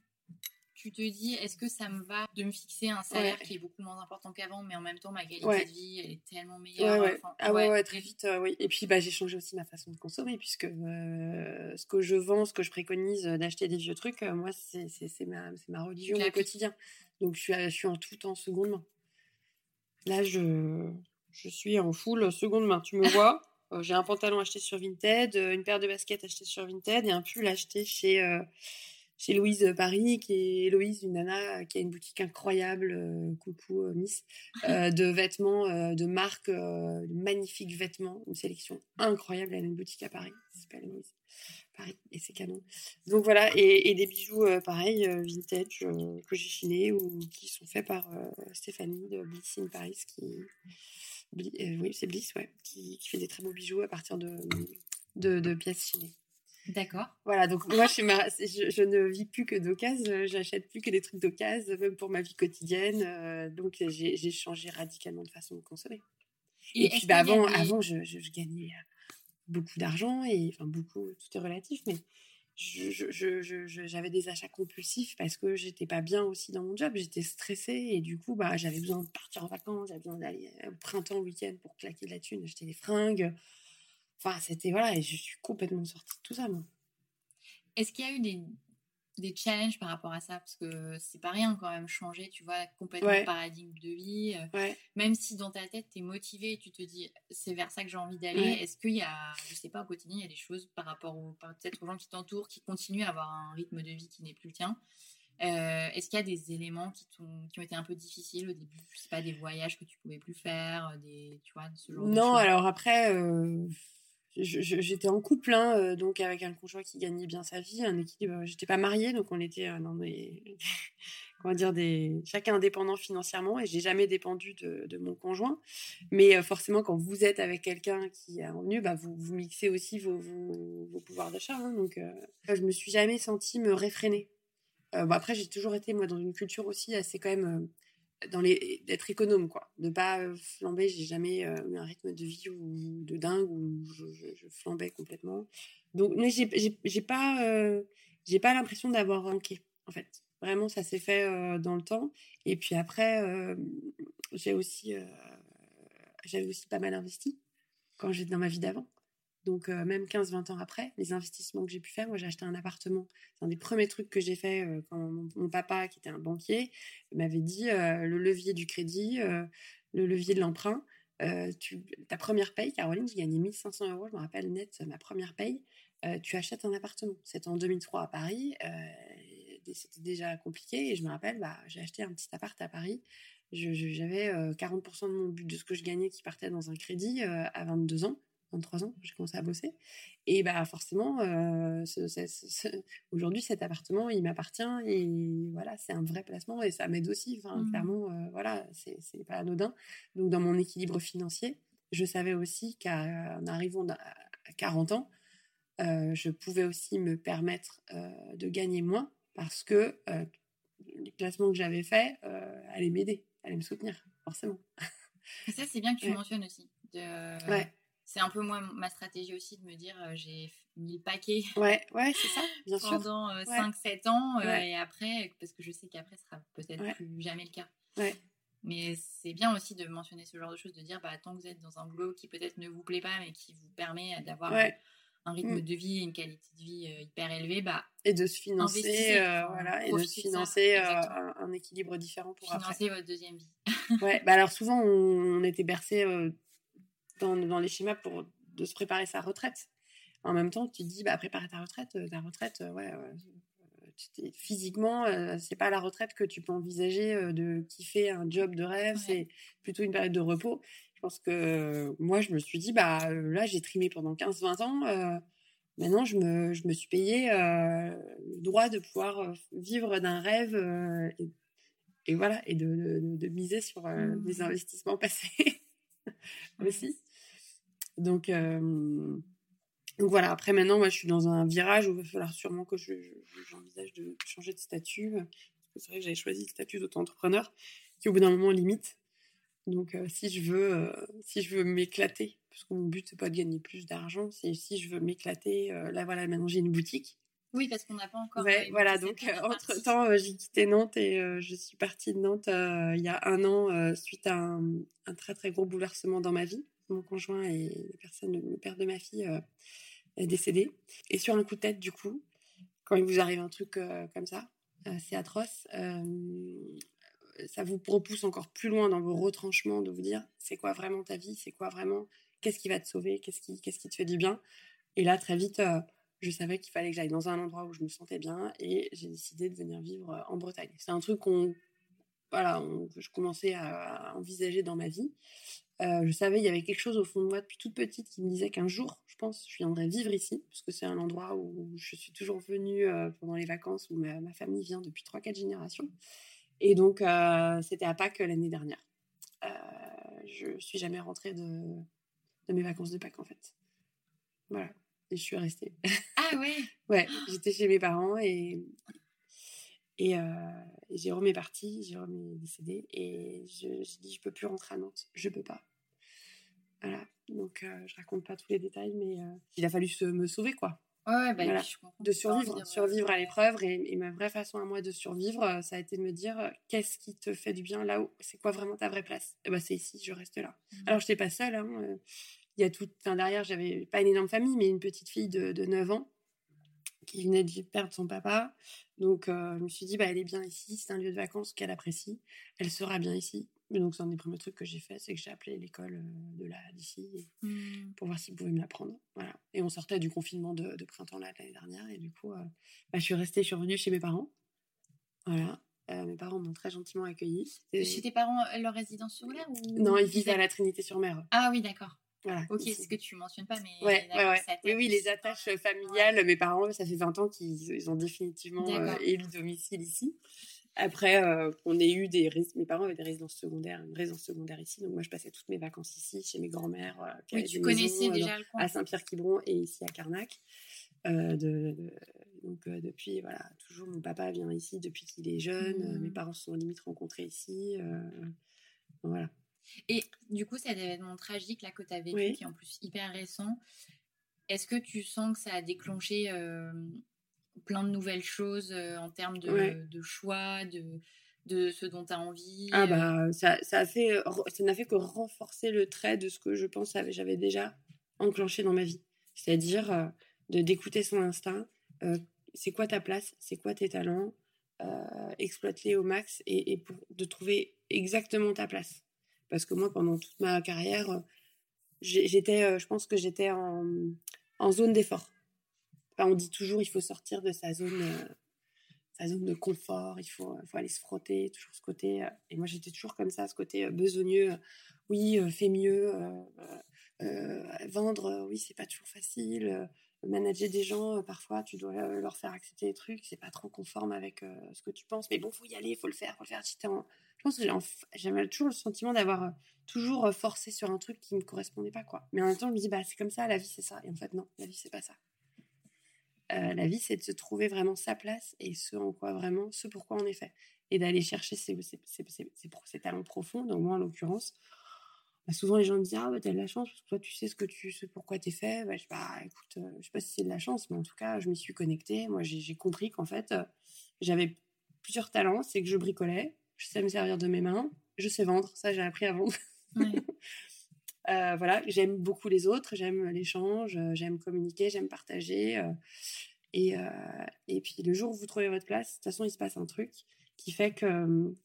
tu te dis, est-ce que ça me va de me fixer un salaire
Ouais.
qui est beaucoup moins important qu'avant, mais en même temps, ma qualité
Ouais.
de vie, elle est tellement meilleure.
ouais.
enfin,
Ah ouais, ouais, très vite, euh, oui. Et puis, bah, j'ai changé aussi ma façon de consommer, puisque euh, ce que je vends, ce que je préconise euh, d'acheter des vieux trucs, euh, moi, c'est ma, c'est ma religion au quotidien. Donc, je suis, à- je suis en tout en seconde main. Là, je, je suis en full seconde main. Tu me [LAUGHS] vois, j'ai un pantalon acheté sur Vinted, une paire de baskets achetées sur Vinted et un pull acheté chez, chez Louise Paris, qui est Héloïse, une nana qui a une boutique incroyable, euh, coucou euh, Miss, [LAUGHS] euh, de vêtements, euh, de marques, euh, de magnifiques vêtements, une sélection incroyable. Elle a une boutique à Paris, ça s'appelle Héloïse Paris, et c'est canon. Donc voilà, et, et des bijoux euh, pareils, euh, vintage, euh, que j'ai chinés ou qui sont faits par euh, Stéphanie de Bliss in Paris, qui. Bli- euh, oui, c'est Bliss, ouais, qui, qui fait des très beaux bijoux à partir de, de, de pièces chinées.
D'accord.
Voilà, donc moi, ma, je, je ne vis plus que d'occasion, j'achète plus que des trucs d'occasion, même pour ma vie quotidienne. euh, donc j'ai changé radicalement de façon de consommer. Et, puis bah, avant, avant je, gagnais euh, beaucoup d'argent, et enfin beaucoup, tout est relatif, mais j'avais des achats compulsifs parce que j'étais pas bien aussi dans mon job, j'étais stressée, et du coup, bah, j'avais besoin de partir en vacances, j'avais besoin d'aller euh, au printemps, au week-end pour claquer de la thune, acheter des fringues. Enfin, c'était voilà, et je suis complètement sortie de tout ça, moi.
Est-ce qu'il y a eu des, des challenges par rapport à ça? Parce que c'est pas rien quand même changer tu vois complètement
Ouais.
le paradigme de vie euh,
Ouais.
même si dans ta tête tu es motivé et tu te dis c'est vers ça que j'ai envie d'aller
Ouais.
est-ce qu'il y a je sais pas au quotidien il y a des choses par rapport au peut-être aux gens qui t'entourent qui continuent à avoir un rythme de vie qui n'est plus le tien? Euh, est-ce qu'il y a des éléments qui, t'ont- qui ont été un peu difficiles au début? Je sais pas des voyages que tu pouvais plus faire euh, des tu vois ce genre de
Non, alors après, euh, j'étais en couple, hein, euh, donc avec un conjoint qui gagnait bien sa vie, un équilibre. J'étais pas mariée, donc on était euh, dans des, [LAUGHS] comment dire, des, chacun indépendant financièrement, et j'ai jamais dépendu de, mon conjoint. Mais euh, forcément, quand vous êtes avec quelqu'un qui a revenu, bah, vous, mixez aussi vos, pouvoirs d'achat. hein, donc, euh, je me suis jamais sentie me réfréner. Euh, bon, après, j'ai toujours été moi dans une culture aussi assez quand même. Dans les d'être économe quoi. De pas flamber j'ai jamais euh, eu un rythme de vie ou de dingue où je, flambais complètement. Donc mais j'ai j'ai pas euh, j'ai pas l'impression d'avoir manqué en fait. Vraiment ça s'est fait euh, dans le temps. Et puis après j'ai aussi j'avais aussi pas mal investi quand j'étais dans ma vie d'avant donc euh, même 15-20 ans après, les investissements que j'ai pu faire, moi j'ai acheté un appartement. C'est un des premiers trucs que j'ai fait euh, quand mon, papa, qui était un banquier, m'avait dit euh, le levier du crédit, le levier de l'emprunt. ta première paye, Caroline, j'ai gagné 1500 euros, je me rappelle net, ma première paye, tu achètes un appartement. C'était en 2003 à Paris, c'était déjà compliqué, et je me rappelle, bah, j'ai acheté un petit appart à Paris. J'avais euh, 40% de mon but de ce que je gagnais qui partait dans un crédit à 22 ans. 23 ans, j'ai commencé à bosser. Et bah forcément, euh, ce- ce- ce- aujourd'hui, cet appartement, il m'appartient et voilà, c'est un vrai placement et ça m'aide aussi. Enfin,
Mhm.
clairement, euh, voilà, c'est c'est pas anodin. Donc, dans mon équilibre financier, je savais aussi qu'en arrivant à à 40 ans, euh, je pouvais aussi me permettre euh, de gagner moins parce que les placements que j'avais faits allaient m'aider, allaient me soutenir, forcément.
Et ça, c'est bien que tu
Ouais.
mentionnes aussi. De...
Ouais.
C'est un peu moi ma stratégie aussi de me dire euh, j'ai mis le paquet [LAUGHS]
Ouais, ouais, c'est ça, bien sûr.
pendant euh,
Ouais.
5-7 ans euh, et après, parce que je sais qu'après ce sera peut-être plus jamais le cas. Mais c'est bien aussi de mentionner ce genre de choses, de dire bah, tant que vous êtes dans un boulot qui peut-être ne vous plaît pas mais qui vous permet d'avoir un rythme
Mm.
de vie et une qualité de vie hyper élevée, bah,
et de se financer euh, voilà et de se
ça,
financer euh, un, un équilibre différent pour après
financer votre deuxième vie.
ouais bah alors souvent on, on était bercé euh, dans, dans les schémas pour de se préparer sa retraite en même temps tu te dis bah préparer ta retraite euh, ta retraite euh, ouais physiquement euh, c'est pas la retraite que tu peux envisager euh, de kiffer un job de rêve
Ouais.
c'est plutôt une période de repos je pense que euh, moi je me suis dit bah là j'ai trimé pendant 15-20 ans Maintenant, je me, je me suis payé le droit de pouvoir vivre d'un rêve et, et voilà, et de, de, miser sur
Mhm.
mes investissements [LAUGHS] passés aussi. Donc, euh, donc voilà, après maintenant, moi je suis dans un virage où il va falloir sûrement que je- je- j'envisage de changer de statut. Parce que c'est vrai que j'avais choisi le statut d'auto-entrepreneur qui au bout d'un moment limite. Donc euh, si je veux, euh, si je veux m'éclater, parce que mon but c'est pas de gagner plus d'argent, c'est si je veux m'éclater, euh, là voilà, maintenant j'ai une boutique.
Oui, parce qu'on n'a pas encore.
Ouais,
euh,
voilà, donc entre temps j'ai quitté Nantes et euh, je suis partie de Nantes euh, il y a un an euh, suite à un, un très très gros bouleversement dans ma vie. Mon conjoint et la personne, le père de ma fille euh, est décédé. Et sur un coup de tête du coup, quand il vous arrive un truc euh, comme ça, euh, c'est atroce. ça vous repousse encore plus loin dans vos retranchements de vous dire c'est quoi vraiment ta vie, c'est quoi vraiment, qu'est-ce qui va te sauver, qu'est-ce qui, qu'est-ce qui te fait du bien. Et là, très vite, je savais qu'il fallait que j'aille dans un endroit où je me sentais bien et j'ai décidé de venir vivre en Bretagne. C'est un truc qu'on, voilà, je commençais à envisager dans ma vie. Euh, je savais il y avait quelque chose au fond de moi depuis toute petite qui me disait qu'un jour, je pense, je viendrais vivre ici, parce que c'est un endroit où je suis toujours venue euh, pendant les vacances, où ma, ma famille vient depuis 3-4 générations. Et donc, euh, c'était à Pâques l'année dernière. Je suis jamais rentrée de, de mes vacances de Pâques, en fait. Voilà. Et je suis restée.
Ah ouais [LAUGHS]
ouais, j'étais chez mes parents et, et, euh, et Jérôme est parti, Jérôme est décédé. Et je- j'ai dit, je peux plus rentrer à Nantes. Je peux pas. Voilà. Donc, euh, je raconte pas tous les détails, mais euh, il a fallu se, me sauver, quoi
Ouais, bah,
Voilà.
je comprends.
de survivre, survivre à l'épreuve. Et, et ma vraie façon à moi de survivre, ça a été de me dire qu'est-ce qui te fait du bien là où c'est quoi vraiment ta vraie place? Et ben c'est ici, je reste là.
Mhm.
Alors je n'étais pas seule. hein, Il y a tout, enfin derrière, j'avais pas une énorme famille, mais une petite fille de, de 9 ans qui venait de perdre son papa. Donc, je me suis dit, bah, elle est bien ici, c'est un lieu de vacances qu'elle apprécie, elle sera bien ici. Et donc, c'est un des premiers trucs que j'ai fait, c'est que j'ai appelé l'école de là, d'ici, mmh. pour voir s'ils pouvaient me la prendre. Voilà. Et on sortait du confinement de, printemps l'année dernière, et du coup, bah, je suis restée, je suis revenue chez mes parents. Voilà. mes parents m'ont très gentiment accueillie.
Chez tes parents, leur résidence secondaire ou...
Non, ils vivent à la Trinité-sur-Mer.
Ah oui, d'accord. Ok, c'est ce que tu mentionnes pas, mais.
Ouais, ouais, Oui, oui, les attaches familiales. Mes parents, ça fait 20 ans qu'ils ont définitivement euh, élu domicile ici. Après, euh, on a eu des. Mes parents avaient des résidences secondaires, une résidence secondaire ici. Donc, moi, je passais toutes mes vacances ici, chez mes grands-mères.
oui, tu connaissais déjà le coin.
À Saint-Pierre-Quiberon et ici à Carnac. Euh, de, donc, depuis, voilà, toujours, mon papa vient ici depuis qu'il est jeune. mes mmh. parents se sont limite rencontrés ici. voilà.
Et du coup, cet événement tragique là que tu as vécu, qui est en plus hyper récent, est-ce que tu sens que ça a déclenché euh, plein de nouvelles choses euh, en termes de, choix, de, de ce dont tu as envie
Ah euh? bah ça, ça a fait ça n'a fait que renforcer le trait de ce que je pense j'avais déjà enclenché dans ma vie. C'est-à-dire de d'écouter son instinct, c'est quoi ta place, c'est quoi tes talents, exploite-les au max et, et pour, de trouver exactement ta place. Parce que moi, pendant toute ma carrière, euh, j'étais, euh, je pense que j'étais en, zone d'effort. On dit toujours, il faut sortir de sa zone, euh, sa zone de confort, il faut, faut aller se frotter, toujours ce côté. et moi, j'étais toujours comme ça, ce côté besogneux. Oui, fais mieux. vendre, oui, c'est pas toujours facile manager des gens, parfois, tu dois leur faire accepter des trucs, c'est pas trop conforme avec ce que tu penses, mais bon, faut y aller, faut le faire, faut le faire. En, je pense que j'avais toujours le sentiment d'avoir euh, toujours euh, forcé sur un truc qui ne correspondait pas, quoi. Mais en même temps, je me dis, bah, c'est comme ça, la vie, c'est ça. Et en fait, non, la vie, c'est pas ça. Euh, la vie, c'est de se trouver vraiment sa place et ce en quoi vraiment, ce pourquoi on est fait. Et d'aller chercher ses, talents profonds. Donc, moi, en l'occurrence, bah, souvent les gens me disent Ah, bah, t'as de la chance parce que toi, tu sais ce que tu sais pourquoi t'es fait. Bah, je pas, écoute, je sais pas si c'est de la chance, mais en tout cas, je m'y suis connectée. Moi, j'ai compris qu'en fait, j'avais plusieurs talents. C'est que je bricolais, je sais me servir de mes mains, je sais vendre, ça j'ai appris à vendre. [LAUGHS] Euh, voilà, j'aime beaucoup les autres, j'aime l'échange, euh, j'aime communiquer, j'aime partager. Euh, et, et puis le jour où vous trouvez votre place, de toute façon, il se passe un truc qui fait que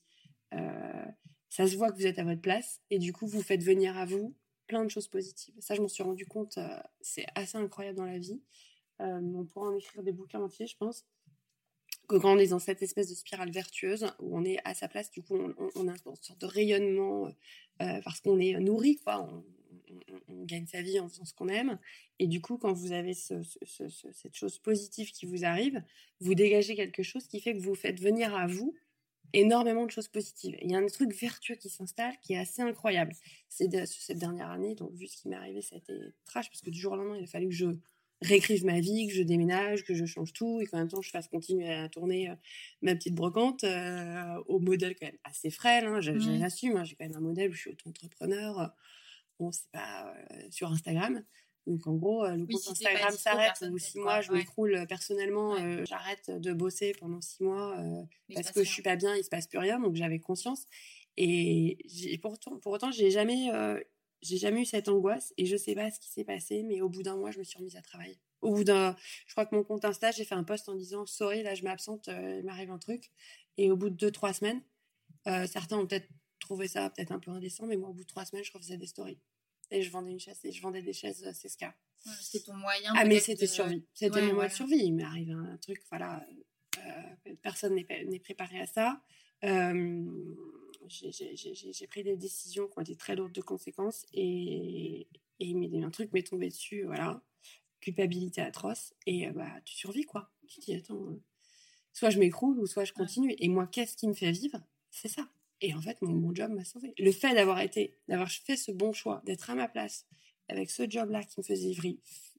ça se voit que vous êtes à votre place et du coup, vous faites venir à vous plein de choses positives. Ça, je m'en suis rendu compte, c'est assez incroyable dans la vie. on pourra en écrire des bouquins entiers, je pense quand on est dans cette espèce de spirale vertueuse où on est à sa place, du coup, on, a une sorte de rayonnement euh, parce qu'on est nourri, quoi. On, gagne sa vie en faisant ce qu'on aime. Et du coup, quand vous avez cette chose positive qui vous arrive, vous dégagez quelque chose qui fait que vous faites venir à vous énormément de choses positives. Il y a un truc vertueux qui s'installe qui est assez incroyable. C'est cette dernière année, donc vu ce qui m'est arrivé, ça a été trash parce que du jour au lendemain, il a fallu que je réécrive ma vie, que je déménage, que je change tout et qu'en même temps je fasse continuer à tourner euh, ma petite brocante euh, au modèle quand même assez frêle. Hein, J'assume, hein, j'ai quand même un modèle où je suis auto-entrepreneur. Bon, c'est pas euh, sur Instagram. Donc en gros, le compte Instagram s'arrête ou six mois, je m'écroule personnellement, j'arrête de bosser pendant six mois parce que je suis pas bien, il se passe plus rien. Donc j'avais conscience. Et pourtant, pour autant, j'ai jamais j'ai jamais eu cette angoisse et je sais pas ce qui s'est passé, mais au bout d'un mois, je me suis remise à travailler. Au bout d'un, je crois que mon compte Insta, j'ai fait un post en disant sorry, là je m'absente, euh, il m'arrive un truc. Et au bout de deux trois semaines, euh, certains ont peut-être trouvé ça peut-être un peu indécent, mais moi au bout de trois semaines, je refaisais des stories et je vendais une chaise et je vendais des chaises euh, Cesca.
c'était ton moyen.
Ah mais c'était survie, c'était mon moyen de survie. Il m'est arrivé un truc, voilà, personne n'est préparé à ça j'ai pris des décisions qui ont été très lourdes de conséquences et, et il un truc m'est tombé dessus, voilà, culpabilité atroce et euh, bah tu survis quoi. Tu dis attends, euh, soit je m'écroule ou soit je continue. Et moi, qu'est-ce qui me fait vivre? C'est ça. Et en fait, mon, mon job m'a sauvé. Le fait d'avoir été, d'avoir fait ce bon choix, d'être à ma place avec ce job-là qui me faisait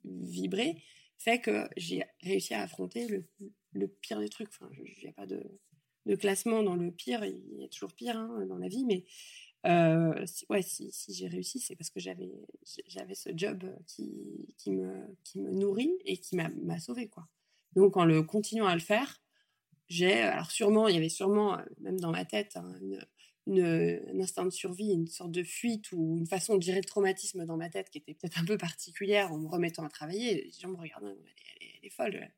vibrer, fait que j'ai réussi à affronter le, le pire des trucs. Enfin, il n'y a pas de, de classement dans le pire, il y a toujours pire hein, dans la vie, mais euh, si, ouais, si, j'ai réussi, c'est parce que j'avais, j'avais ce job qui, qui, me, qui me nourrit et qui m'a, m'a sauvé, quoi. Donc, en le continuant à le faire, j'ai, alors sûrement, il y avait sûrement, même dans ma tête, hein, un instinct de survie, une sorte de fuite ou une façon de gérer le traumatisme dans ma tête qui était peut-être un peu particulière en me remettant à travailler. Les gens me regardaient, elle, est folle,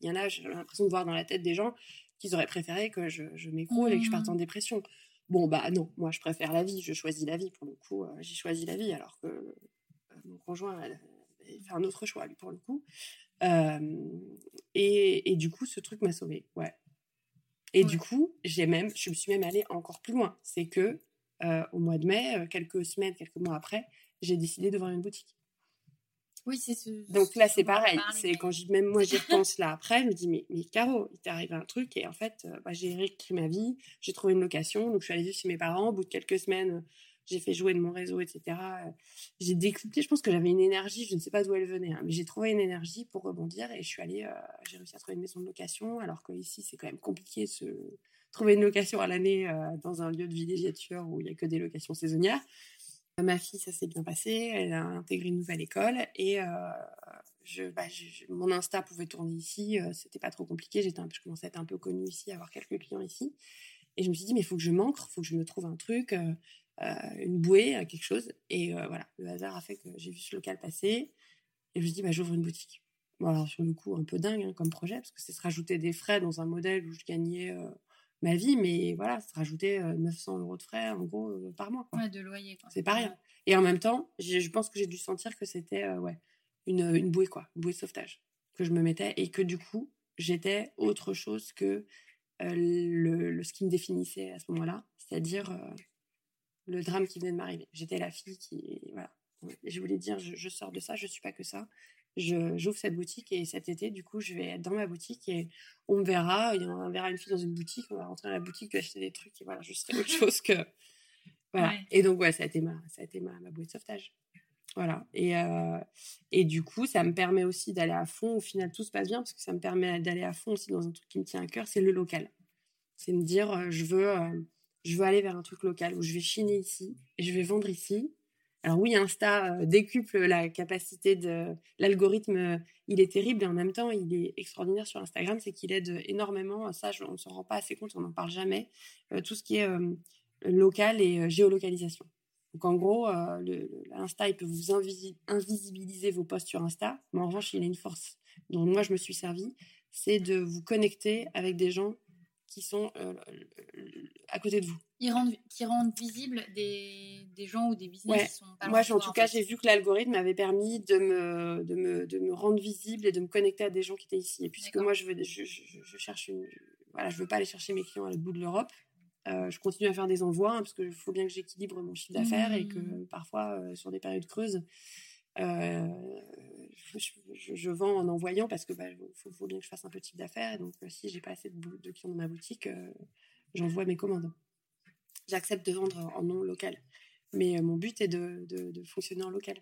Il y en a, j'ai l'impression de voir dans la tête des gens qu'ils auraient préféré que je, je m'écroule et que je parte en
Mmh.
dépression. Bon, bah non, moi je préfère la vie, je choisis la vie pour le coup, euh, j'ai choisi la vie alors que euh, mon conjoint elle, il fait un autre choix lui pour le coup. Euh, et, et du coup, ce truc m'a sauvée, ouais. Et du coup, j'ai même, je me suis même allée encore plus loin. C'est que au mois de mai, quelques semaines, quelques mois après, j'ai décidé d'ouvrir une boutique.
Oui, c'est ce.
Donc là,
ce
c'est pareil. C'est quand même moi j'y repense là après, je me dis mais, mais Caro, il t'est arrivé un truc et en fait, euh, bah, j'ai réécrit ma vie, j'ai trouvé une location, donc je suis allée vivre chez mes parents. Au bout de quelques semaines, j'ai fait jouer de mon réseau, etc. Euh, J'ai décuplé. Je pense que j'avais une énergie, je ne sais pas d'où elle venait, hein, mais j'ai trouvé une énergie pour rebondir et je suis allée, euh, j'ai réussi à trouver une maison de location, alors que ici c'est quand même compliqué de se trouver une location à l'année euh, dans un lieu de villégiature où il y a que des locations saisonnières. Ma fille, ça s'est bien passé. Elle a intégré une nouvelle école et euh, bah, je- mon Insta pouvait tourner ici. euh, C'était pas trop compliqué. J'étais, je commençais à être un peu connue ici, à avoir quelques clients ici. Et je me suis dit, mais il faut que je m'ancre, il faut que je me trouve un truc, euh, euh, une bouée, euh, quelque chose. Et euh, voilà, le hasard a fait que j'ai vu ce local passer et je me suis dit, bah, j'ouvre une boutique. Bon, alors sur le coup, un peu dingue hein, comme projet parce que c'est se rajouter des frais dans un modèle où je gagnais euh, ma vie, mais voilà, rajouter euh, 900 euros de frais en gros par mois. Quoi.
Ouais, de loyer.
C'est pas rien. Et en même temps, je pense que j'ai dû sentir que c'était ouais, une, une bouée, quoi, une bouée de sauvetage que je me mettais et que du coup, j'étais autre chose que euh, le, le- ce qui me définissait à ce moment-là, c'est-à-dire euh, le drame qui venait de m'arriver. J'étais la fille qui. Voilà. Je voulais dire, je, je sors de ça, je suis pas que ça. Je- J'ouvre cette boutique et cet été, du coup, je vais être dans ma boutique et on me verra. il y en- On verra une fille dans une boutique, on va rentrer dans la boutique, acheter des trucs et voilà, je serai autre [LAUGHS] chose que. Voilà.
Ouais.
Et donc, ouais, ça a été ma, ça a été ma, ma bouée de sauvetage. Voilà. Et, euh, et du coup, ça me permet aussi d'aller à fond. Au final, tout se passe bien parce que ça me permet d'aller à fond aussi dans un truc qui me tient à cœur, c'est le local. C'est me dire, euh, je veux, euh, je veux aller vers un truc local où je vais chiner ici et je vais vendre ici. Alors oui, Insta euh, décuple la capacité de l'algorithme. euh, il est terrible et en même temps, il est extraordinaire sur Instagram, c'est qu'il aide énormément. Ça, je- on ne s'en rend pas assez compte, on n'en parle jamais. euh, tout ce qui est euh, local et euh, géolocalisation. Donc en euh, le- l'Insta, il peut vous invisi- invisibiliser vos posts sur Insta, mais en revanche, il a une force dont moi je me suis servi, c'est de vous connecter avec des gens qui sont euh, à côté de vous.
Ils rendent, qui rendent visibles des, des gens ou des business
Ouais.
qui sont pas
Moi, en tout cas, j'ai vu que l'algorithme m'avait permis de me, de, me, de me rendre visible et de me connecter à des gens qui étaient ici. Et puisque moi, je, veux, je, je, je cherche une, voilà, je veux pas aller chercher mes clients à l'autre bout de l'Europe. Euh, je continue à faire des envois hein, parce qu'il faut bien que j'équilibre mon chiffre d'affaires et que
Mmh.
parfois, euh, sur des périodes creuses, euh, je, je- je vends en envoyant parce que bah, faut, faut bien que je fasse un peu de chiffre d'affaires. Donc, euh, si j'ai pas assez de, clients dans ma boutique, euh, j'envoie mes commandes. J'accepte de vendre en non local. Mais euh, mon but est de, de- de fonctionner en local.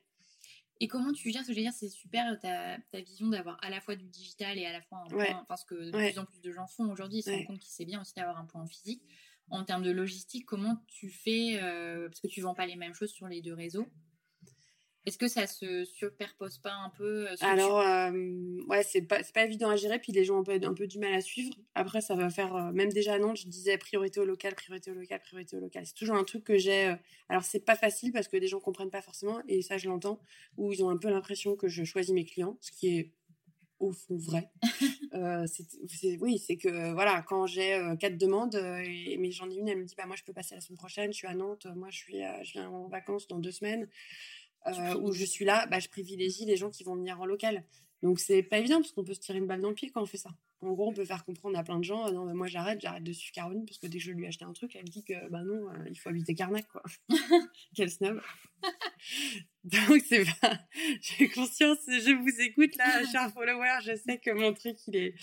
Et comment tu gères? Ce que je veux dire C'est super ta, ta vision d'avoir à la fois du digital et à la fois un
Ouais.
point, parce que de
Ouais.
plus en plus de gens font aujourd'hui, ils se
Ouais.
rendent compte que c'est bien aussi d'avoir un point physique. En termes de logistique, comment tu fais euh, Parce que tu vends pas les mêmes choses sur les deux réseaux? Est-ce que ça se superpose pas un peu euh,
Alors, euh, ouais, c'est pas, pas évident à gérer, puis les gens ont un peu, un peu du mal à suivre. Après, ça va faire, euh, même déjà à Nantes, je disais priorité au local, priorité au local, priorité au local. C'est toujours un truc que j'ai. euh, alors, c'est pas facile parce que les gens comprennent pas forcément, et ça, je l'entends, où ils ont un peu l'impression que je choisis mes clients, ce qui est au fond vrai. [LAUGHS] Euh, oui, c'est que voilà, quand j'ai euh, quatre demandes, euh, et, mais j'en ai une, elle me dit bah moi je peux passer la semaine prochaine, je suis à Nantes, moi je suis, à- je viens en vacances dans deux semaines, euh, où je suis là, bah, je privilégie les gens qui vont venir en local. Donc c'est pas évident parce qu'on peut se tirer une balle dans le pied quand on fait ça. En gros, on peut faire comprendre à plein de gens, euh, non mais moi j'arrête, j'arrête de suivre Caroline parce que dès que je lui ai acheté un truc, elle me dit que bah non, euh, il faut habiter Carnac quoi. [LAUGHS] Quel snob. [LAUGHS] Donc c'est pas, [LAUGHS] j'ai conscience, je vous écoute là, cher follower, je sais que mon truc il est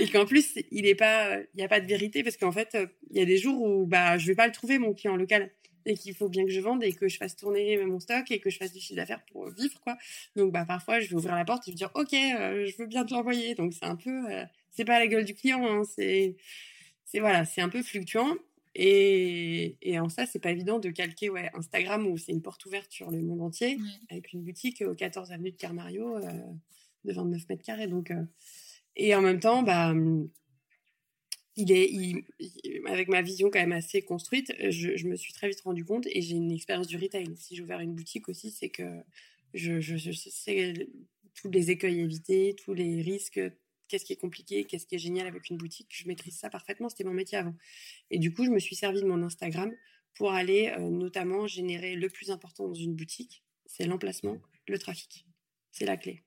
et qu'en plus il est pas, il y a pas de vérité parce qu'en fait il y a des jours où bah je vais pas le trouver mon client local et qu'il faut bien que je vende et que je fasse tourner mon stock et que je fasse du chiffre d'affaires pour vivre quoi. Donc bah parfois je vais ouvrir la porte et je vais dire ok euh, je veux bien te l'envoyer. Donc c'est un peu euh, c'est pas la gueule du client hein, c'est c'est voilà c'est un peu fluctuant. Et, et en ça c'est pas évident de calquer ouais Instagram où c'est une porte ouverte sur le monde entier avec une boutique au 14 avenue de Carmario euh, de 29 mètres carrés. Donc et en même temps bah hum, avec ma vision quand même assez construite, je, me suis très vite rendu compte et j'ai une expérience du retail. Si j'ai ouvert une boutique aussi, c'est que je, sais tous les écueils évités, tous les risques qu'est-ce qui est compliqué, qu'est-ce qui est génial avec une boutique. Je maîtrise ça parfaitement, c'était mon métier avant. Et du coup, je me suis servi de mon Instagram pour aller notamment générer le plus important dans une boutique, c'est l'emplacement, le trafic. C'est la clé.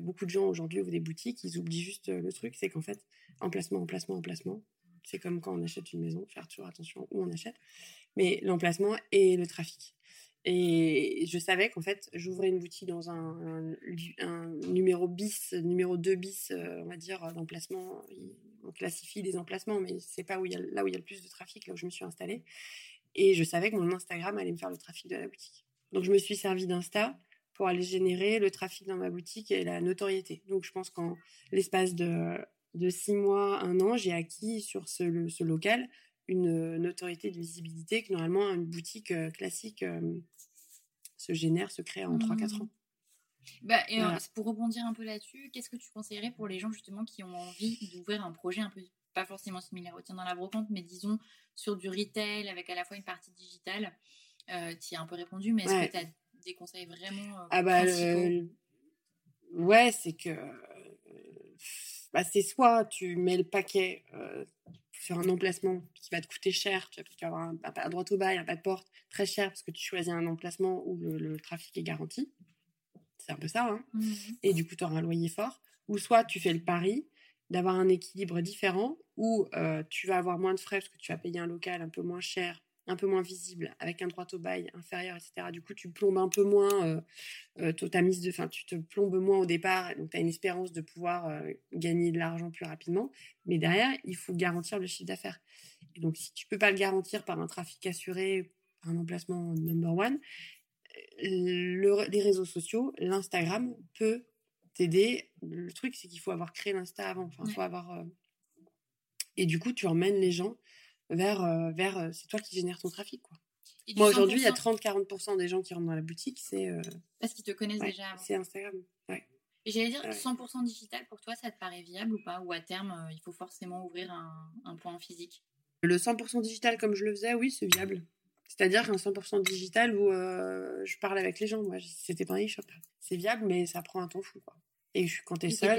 Beaucoup de gens aujourd'hui ouvrent des boutiques, ils oublient juste le truc, c'est qu'en fait, emplacement, emplacement, emplacement, c'est comme quand on achète une maison, faire toujours attention où on achète, mais l'emplacement et le trafic. Et je savais qu'en fait, j'ouvrais une boutique dans un, numéro bis, numéro 2 bis, euh, on va dire, d'emplacement. On classifie les emplacements, mais c'est pas là où il y a le plus de trafic, là où je me suis installée. Et je savais que mon Instagram allait me faire le trafic de la boutique. Donc je me suis servi d'Insta pour aller générer le trafic dans ma boutique et la notoriété. Donc je pense qu'en l'espace de, de six mois, un an, j'ai acquis sur ce, ce local une notoriété de visibilité que normalement une boutique classique se génère, se crée en 3-4 mmh. ans.
Bah, et pour rebondir un peu là-dessus, qu'est-ce que tu conseillerais pour les gens justement qui ont envie d'ouvrir un projet un peu, pas forcément similaire au tien dans la brocante, mais disons sur du retail avec à la fois une partie digitale Tu as un peu répondu, mais est-ce que tu as des conseils vraiment ah bah,
Ouais, c'est que bah, c'est soit tu mets le paquet sur un emplacement qui va te coûter cher, tu vas avoir un, un, droit au bail, un pas de porte très cher parce que tu choisis un emplacement où le, trafic est garanti. C'est un peu ça, hein mmh Et du coup, tu auras un loyer fort. Ou soit tu fais le pari d'avoir un équilibre différent où euh, tu vas avoir moins de frais parce que tu vas payer un local un peu moins cher un peu moins visible, avec un droit au bail inférieur, etc. Du coup, tu plombes un peu moins euh, euh, ta mise de, fin, tu te plombes moins au départ, donc tu as une espérance de pouvoir euh, gagner de l'argent plus rapidement. Mais derrière, il faut garantir le chiffre d'affaires. Et donc, si tu peux pas le garantir par un trafic assuré, par un emplacement number one, les réseaux sociaux, l'Instagram peut t'aider. Le truc, c'est qu'il faut avoir créé l'Insta avant. Enfin, faut avoir. Et du coup, tu emmènes les gens vers, euh, vers euh, c'est toi qui génères ton trafic. Quoi. Moi, aujourd'hui, il y a 30-40% des gens qui rentrent dans la boutique, c'est. Euh,
Parce qu'ils te connaissent déjà
C'est Instagram. Ouais.
J'allais dire, 100% digital, pour toi, ça te paraît viable ou pas? Ou à terme, il faut forcément ouvrir un, un point physique?
Le 100% digital, comme je le faisais, oui, c'est viable. C'est-à-dire qu'un 100% digital où je parle avec les gens. Moi, c'était pas un e-shop. C'est viable, mais ça prend un temps fou. Quoi. Et quand t'es seul.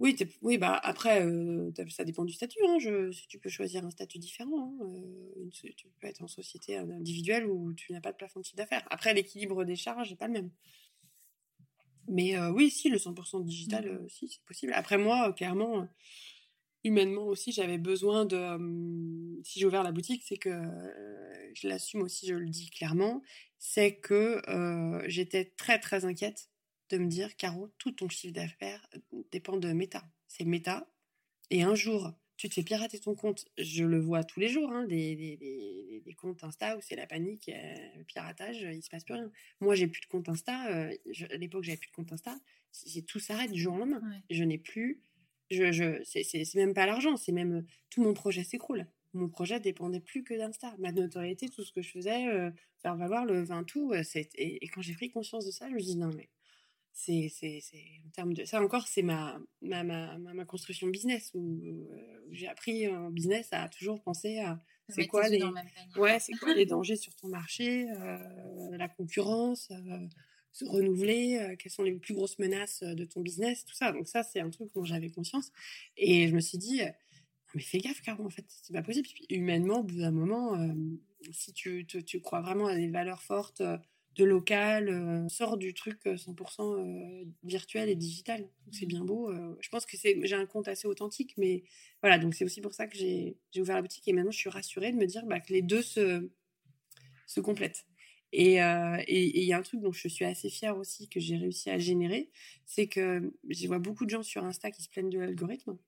Oui, oui bah après, euh, ça dépend du statut. Hein, je, tu peux choisir un statut différent. Hein, euh, tu peux être en société individuelle où tu n'as pas de plafond de chiffre d'affaires. Après, l'équilibre des charges n'est pas le même. Mais euh, oui, si, le 100% digital, mmh. si, c'est possible. Après, moi, clairement, humainement aussi, j'avais besoin de. si j'ai ouvert la boutique, c'est que je l'assume aussi, je le dis clairement, c'est que j'étais très, très inquiète de me dire, Caro, tout ton chiffre d'affaires euh, dépend de Meta. C'est Meta. Et un jour, tu te fais pirater ton compte. Je le vois tous les jours, hein, des, des, des, comptes Insta où c'est la panique, euh, le piratage, il se passe plus rien. Moi, j'ai plus de compte Insta. Euh, à l'époque, j'avais plus de compte Insta. Tout s'arrête du jour au lendemain. Je n'ai plus. Je, je, c'est même pas l'argent, c'est même tout mon projet s'écroule. Mon projet dépendait plus que d'Insta. Ma notoriété, tout ce que je faisais, faire valoir le 20 tout. Et, et, quand j'ai pris conscience de ça, je me dis non, mais c'est c'est en termes de ça encore c'est ma ma, ma ma, construction business où, euh, j'ai appris en business à toujours penser à c'est quoi les ouais c'est quoi les [LAUGHS] dangers sur ton marché euh, la concurrence euh, se renouveler quelles sont les plus grosses menaces de ton business tout ça. Donc ça c'est un truc dont j'avais conscience. Et je me suis dit mais fais gaffe car en fait c'est pas possible. Humainement au bout d'un moment si tu, tu, tu crois vraiment à des valeurs fortes de local, euh, sort du truc 100% euh, euh, virtuel et digital. C'est bien beau. je pense que c'est, j'ai un compte assez authentique, mais voilà, donc c'est aussi pour ça que j'ai, ouvert la boutique et maintenant je suis rassurée de me dire bah, que les deux se, se complètent. Et il y a un truc dont je suis assez fière aussi que j'ai réussi à générer, c'est que je vois beaucoup de gens sur Insta qui se plaignent de l'algorithme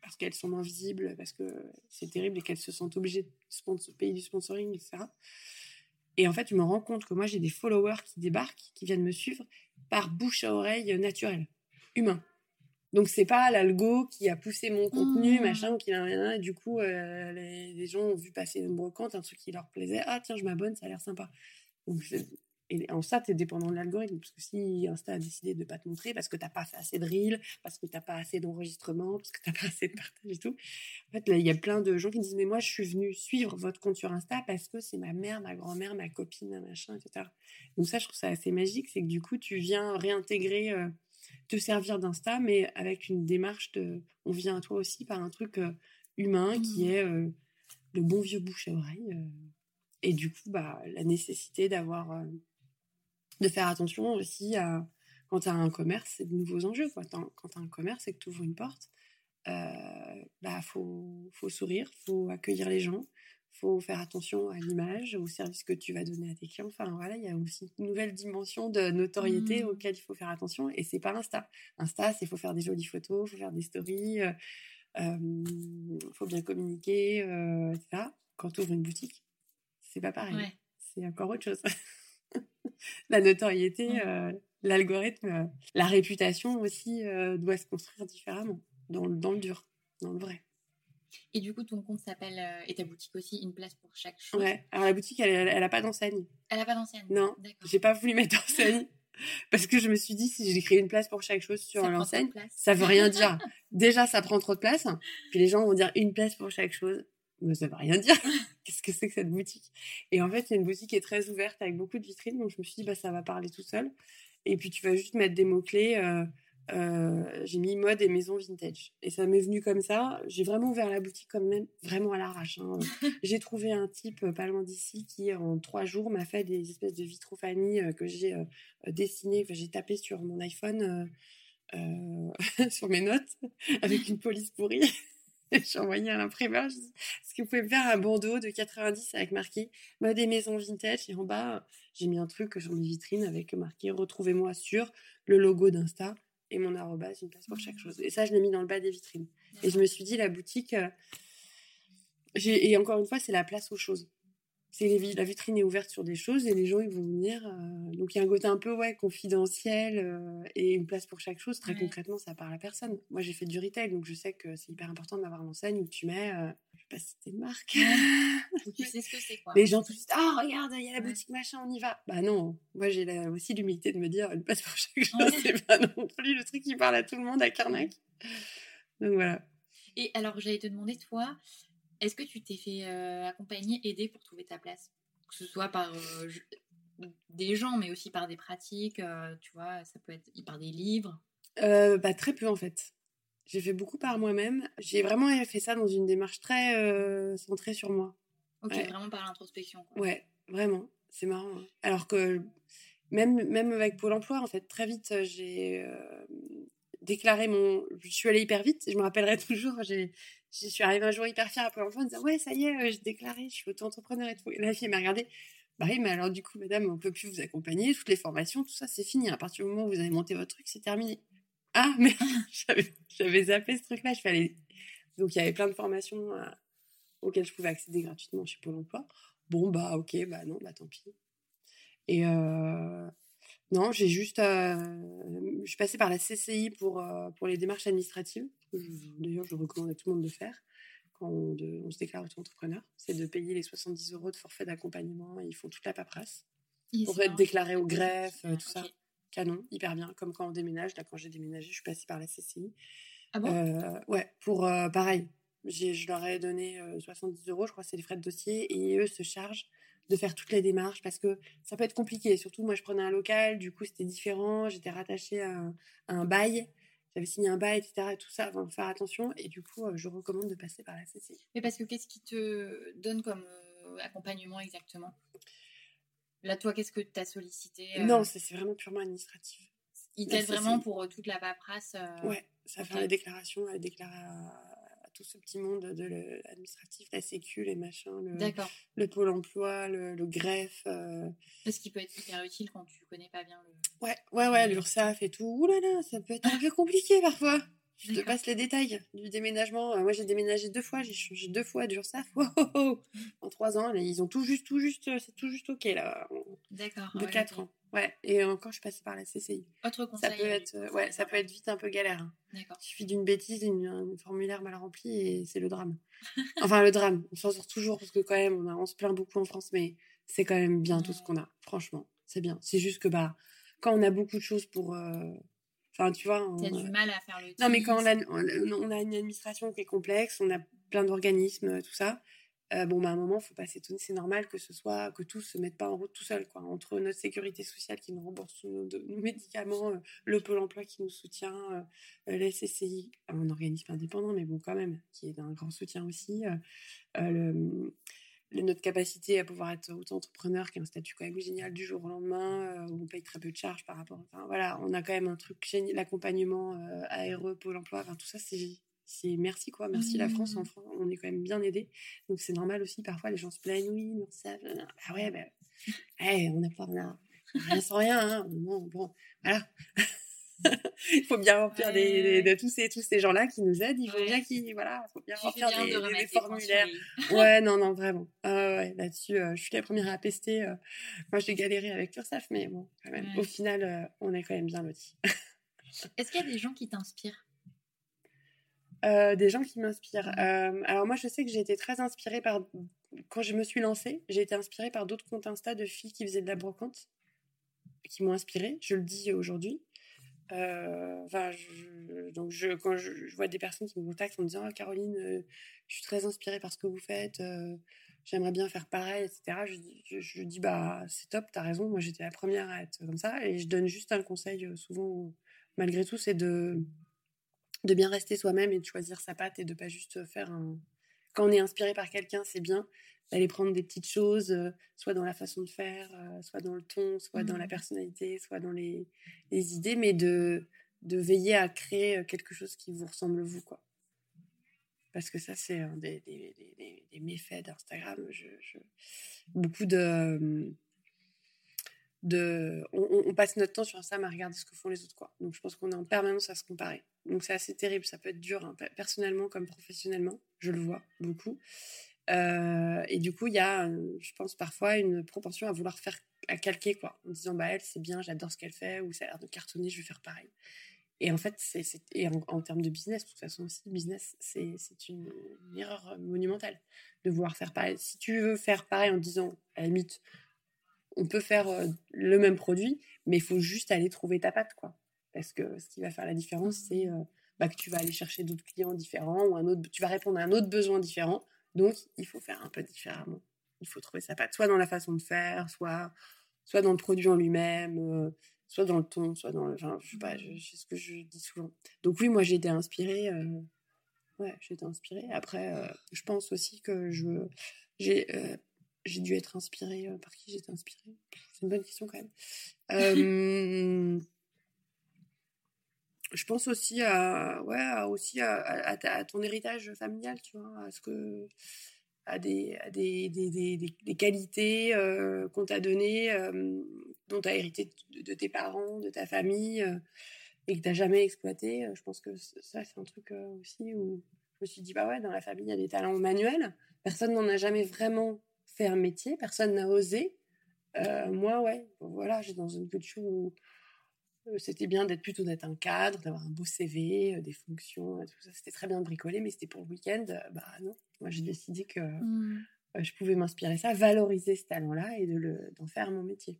parce qu'elles sont moins visibles, parce que c'est terrible et qu'elles se sentent obligées de payer du sponsoring, etc. Et en fait, je me rends compte que moi, j'ai des followers qui débarquent, qui viennent me suivre par bouche à oreille naturelle, humain. Donc c'est pas l'algo qui a poussé mon contenu, mmh. machin, qui a et du coup euh, les, gens ont vu passer une brocante, un truc qui leur plaisait, ah tiens je m'abonne, ça a l'air sympa. Donc et en ça, tu es dépendant de l'algorithme. Parce que si Insta a décidé de ne pas te montrer parce que tu n'as pas fait assez de reels, parce que tu n'as pas assez d'enregistrement, parce que tu n'as pas assez de partage et tout. En fait, il y a plein de gens qui disent Mais moi, je suis venu suivre votre compte sur Insta parce que c'est ma mère, ma grand-mère, ma copine, machin, etc. Donc, ça, je trouve ça assez magique. C'est que du coup, tu viens réintégrer. Euh, te servir d'Insta, mais avec une démarche de on vient à toi aussi par un truc euh, humain qui
Mmh.
est euh, le bon vieux bouche à oreille. et du coup, bah, la nécessité d'avoir. De faire attention aussi à. Quand tu as un commerce, c'est de nouveaux enjeux. Quoi. Quand tu as un commerce et que tu ouvres une porte, euh, bah, faut, faut sourire, faut accueillir les gens, faut faire attention à l'image, au service que tu vas donner à tes clients. Enfin, voilà, il y a aussi une nouvelle dimension de notoriété
Mhm.
auquel il faut faire attention. Et c'est pas Insta. Insta, c'est faut faire des jolies photos, faut faire des stories, euh, euh, faut bien communiquer, euh, etc. Quand tu ouvres une boutique, c'est pas pareil.
Ouais.
C'est encore autre chose. [LAUGHS] [LAUGHS] la notoriété, euh, l'algorithme, euh, la réputation aussi euh, doit se construire différemment, dans, le- dans le dur, dans le vrai.
Et du coup, ton compte s'appelle, euh, et ta boutique aussi, une place pour chaque chose?
Ouais. Alors la boutique, elle, elle, elle a pas d'enseigne.
Elle a pas d'enseigne?
Non,
D'accord.
j'ai pas voulu mettre d'enseigne [LAUGHS] parce que je me suis dit si j'ai créé une place pour chaque chose sur l'enseigne, ça veut rien dire. [LAUGHS] Déjà, ça prend trop de place. Puis les gens vont dire une place pour chaque chose. Mais ça veut rien dire. [LAUGHS] Qu'est-ce que c'est que cette boutique? Et en fait, c'est une boutique qui est très ouverte avec beaucoup de vitrines. Donc je me suis dit, bah, ça va parler tout seul. Et puis tu vas juste mettre des mots-clés. euh, euh, j'ai mis mode et maison vintage. Et ça m'est venu comme ça. J'ai vraiment ouvert la boutique comme même vraiment à l'arrache. hein. [LAUGHS] j'ai trouvé un type euh, pas loin d'ici qui, en trois jours, m'a fait des espèces de vitraux famille que j'ai euh, dessinés. Enfin, j'ai tapé sur mon iPhone, [LAUGHS] sur mes notes, avec une police pourrie. [LAUGHS] J'ai envoyé à l'imprimeur. Est-ce que vous pouvez me faire un bandeau de 90 avec marqué mode et maison vintage Et en bas, j'ai mis un truc sur mes vitrines avec marqué retrouvez-moi sur le logo d'Insta et mon arrobase, une place pour chaque chose. Et ça, je l'ai mis dans le bas des vitrines. Et je me suis dit, la boutique, euh, et encore une fois, c'est la place aux choses. C'est la vitrine est ouverte sur des choses et les gens ils vont venir. euh, donc il y a un côté un peu ouais confidentiel euh, et une place pour chaque chose. Très
Ouais.
concrètement, ça parle à personne. Moi j'ai fait du retail donc je sais que c'est hyper important d'avoir une enseigne où tu mets, euh, je sais pas si c'était une marque. [LAUGHS]
Tu sais ce que c'est, quoi.
Les gens tout de suite, ah regarde, il y a la
Ouais.
boutique machin, on y va. Bah non, moi j'ai aussi l'humilité de me dire une place pour chaque chose,
Ouais.
c'est pas non plus le truc qui parle à tout le monde à Carnac. Donc voilà.
Et alors, j'allais te demander, toi, est-ce que tu t'es fait euh, accompagner, aider pour trouver ta place? Que ce soit par euh, je- des gens, mais aussi par des pratiques, euh, tu vois, ça peut être par des livres?
Bah, très peu en fait. J'ai fait beaucoup par moi-même. J'ai vraiment fait ça dans une démarche très centrée sur moi.
Ok,
Ouais.
vraiment par l'introspection.
Ouais, vraiment. C'est marrant. hein. Alors que même, même avec Pôle emploi, en fait, très vite, j'ai déclaré mon. Je suis allée hyper vite. Je me rappellerai [LAUGHS] toujours. J'ai, je suis arrivée un jour hyper fière Pôle emploi en disant Ouais, ça y est, euh, j'ai déclaré, je suis auto-entrepreneur et tout. Et la fille m'a regardé. Bah oui, mais alors du coup, madame, on peut plus vous accompagner. Toutes les formations, tout ça, c'est fini. À partir du moment où vous avez monté votre truc, c'est terminé. Ah, [LAUGHS] mais j'avais, zappé ce truc-là. Je fallait. Donc, il y avait plein de formations euh, auxquelles je pouvais accéder gratuitement chez Pôle emploi. Bon, bah, ok, bah non, bah tant pis. Et euh, non, j'ai juste. euh, je suis passée par la CCI pour, euh, pour les démarches administratives. D'ailleurs, je recommande à tout le monde de faire quand on, de- on se déclare auto-entrepreneur. C'est de payer les 70 euros de forfait d'accompagnement et ils font toute la paperasse. Pour être
un-
déclaré au greffe, euh, tout ça. Canon, hyper bien. Comme quand on déménage. Là, quand j'ai déménagé, je suis passée par la CCI.
Ah bon?
Euh, ouais, pour euh, pareil. Je leur ai donné euh, 70 euros, je crois c'est les frais de dossier, et eux se chargent de faire toutes les démarches parce que ça peut être compliqué. Surtout, moi, je prenais un local, du coup, c'était différent. J'étais rattachée à un, à un bail, j'avais signé un bail, etc. Et tout ça, avant de faire attention. Et du coup, euh, je recommande de passer par la CCI.
Mais parce que qu'est-ce qui te donne comme euh, accompagnement exactement? Là, toi, qu'est-ce que tu as sollicité euh,
Non, c'est vraiment purement administratif.
Il
la
t'aide vraiment pour euh, toute la paperasse euh,
Ouais, ça fait les déclarations, à déclarer à, à tout ce petit monde de l'administratif, la sécu, les machins, le, pôle emploi, le, le greffe. euh,
Parce qu'il peut être hyper utile quand tu connais pas bien le.
Ouais, ouais, ouais, l'URSSAF et tout. Ouh là là, ça peut être un peu compliqué parfois. Je te passe les détails du déménagement. Euh, moi, j'ai déménagé deux fois, j'ai changé deux fois d'URSSAF. Wow, wow. En trois ans, là, ils ont tout juste, tout juste, c'est tout juste OK là,
D'accord.
de
ouais,
quatre ans. Ouais, et encore, je suis passée par la CCI.
Autre conseil.
Ça peut
euh,
être, euh, ouais, ça peut être vite un peu galère. hein.
D'accord.
Il suffit d'une bêtise, une- un formulaire mal rempli et c'est le drame. [LAUGHS] Enfin, le drame. On s'en sort toujours parce que quand même, on, a- on se plaint beaucoup en France, mais c'est quand même bien tout ce qu'on a. Franchement, c'est bien. C'est juste que bah, quand on a beaucoup de choses pour, euh, enfin, tu vois, on-
T'as du mal à faire le.
non, mais quand on a, on a une administration qui est complexe, on a plein d'organismes, tout ça, euh, bon, bah, à un moment, faut pas s'étonner, c'est normal que ce soit que tout se mette pas en route tout seul, quoi. Entre notre sécurité sociale qui nous rembourse nos, médicaments, euh, le Pôle Emploi qui nous soutient, euh, les SCI, un organisme indépendant, mais bon, quand même, qui est d'un grand soutien aussi. Notre capacité à pouvoir être auto-entrepreneur, qui est un statut quand même génial du jour au lendemain, où on paye très peu de charges par rapport. Voilà, on a quand même un truc génial, l'accompagnement ARE, Pôle Emploi, enfin, tout ça, c'est c'est merci quoi, merci la France, en mmh. France, on est quand même bien aidé. Donc c'est normal aussi, parfois les gens se plaignent, oui, non, ça, ah ouais, [LAUGHS] ben, on n'a pas, rien sans rien, hein. bon, bon, voilà. [LAUGHS] il faut bien remplir des, de tous ces, tous ces gens-là qui nous aident, il faut bien qu'ils, voilà, faut bien remplir des, formulaires. [LAUGHS] ouais, non, non, vraiment. ouais, là-dessus, euh, je suis la première à pester. Euh, moi, j'ai galéré avec Tursaf, mais bon, quand même, au final, euh, on est quand même bien lotis.
Est-ce qu'il y a des gens qui t'inspirent?
Euh, des gens qui m'inspirent. Euh, alors moi, je sais que j'ai été très inspirée par... Quand je me suis lancée, j'ai été inspirée par d'autres comptes Insta de filles qui faisaient de la brocante, qui m'ont inspirée, je le dis aujourd'hui. Euh, enfin, donc je, quand je, vois des personnes qui me contactent en me disant ah, Caroline, je suis très inspirée par ce que vous faites, j'aimerais bien faire pareil, etc. Je, je dis bah c'est top, t'as raison, moi j'étais la première à être comme ça, et je donne juste un conseil souvent, malgré tout, c'est de de bien rester soi-même et de choisir sa patte et de pas juste faire un. Quand on est inspiré par quelqu'un, c'est bien d'aller prendre des petites choses, euh, soit dans la façon de faire, euh, soit dans le ton, soit dans la mmh. personnalité, soit dans les, les, idées, mais de, de veiller à créer euh, quelque chose qui vous ressemble vous, quoi. Parce que ça, c'est un des, des, des, méfaits d'Instagram. Je, Beaucoup de on, passe notre temps sur Instagram à regarder ce que font les autres, quoi. Donc je pense qu'on est en permanence à se comparer. Donc c'est assez terrible, ça peut être dur, hein, personnellement comme professionnellement, je le vois beaucoup. Euh, et du coup, il y a, euh, je pense parfois, une propension à vouloir faire, à calquer, quoi, en disant, bah elle, c'est bien, j'adore ce qu'elle fait, ou ça a l'air de cartonner, je vais faire pareil. Et en fait, c'est, et en, termes de business, de toute façon aussi, business, c'est, une, une, erreur monumentale de vouloir faire pareil. Si tu veux faire pareil en disant, à la limite, on peut faire euh, le même produit, mais il faut juste aller trouver ta patte, quoi. Parce que ce qui va faire la différence, c'est euh, bah, que tu vas aller chercher d'autres clients différents ou un autre, tu vas répondre à un autre besoin différent. Donc, il faut faire un peu différemment. Il faut trouver sa patte, soit dans la façon de faire, soit, soit dans le produit en lui-même, euh, soit dans le ton, soit dans le. Enfin, je sais pas, c'est ce que je dis souvent. Donc, oui, moi, j'ai été inspirée. ouais, j'ai été inspirée. Après, je pense aussi que je. J'ai j'ai dû être inspirée. Euh, par qui j'étais inspirée C'est une bonne question quand même. Euh, [LAUGHS] je pense aussi à, ouais, aussi à, ton héritage familial, tu vois, à ce que à des, à des, des, des, qualités euh, qu'on t'a données, dont tu as hérité de, tes parents, de ta famille, et que tu n'as jamais exploité. Je pense que ça, c'est un truc aussi où je me suis dit, bah ouais, dans la famille, il y a des talents manuels. Personne n'en a jamais vraiment un métier, personne n'a osé. Euh, moi, ouais, voilà, j'ai dans une culture où euh, c'était bien d'être plutôt d'être un cadre, d'avoir un beau CV, euh, des fonctions, tout ça. C'était très bien de bricoler, mais c'était pour le week-end. bah non, moi j'ai décidé que mmh. je pouvais m'inspirer ça, valoriser ce talent-là et de d'en faire mon métier.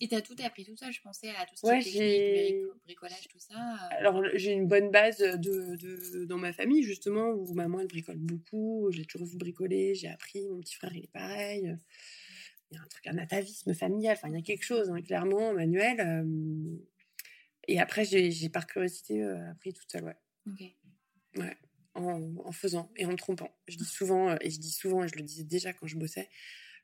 Et tu as tout appris tout ça, je pensais à tout ce qui est bricolage, tout ça.
Alors j'ai une bonne base de, de, dans ma famille justement où maman elle bricole beaucoup, je l'ai toujours vu bricoler, j'ai appris, mon petit frère il est pareil. Il y a un truc, un atavisme familial, enfin il y a quelque chose hein, clairement, manuel. et après j'ai par curiosité appris tout ça, ouais. Ok. Ouais. En, en, faisant et en me trompant. Je dis souvent, et je dis souvent, et je le disais déjà quand je bossais,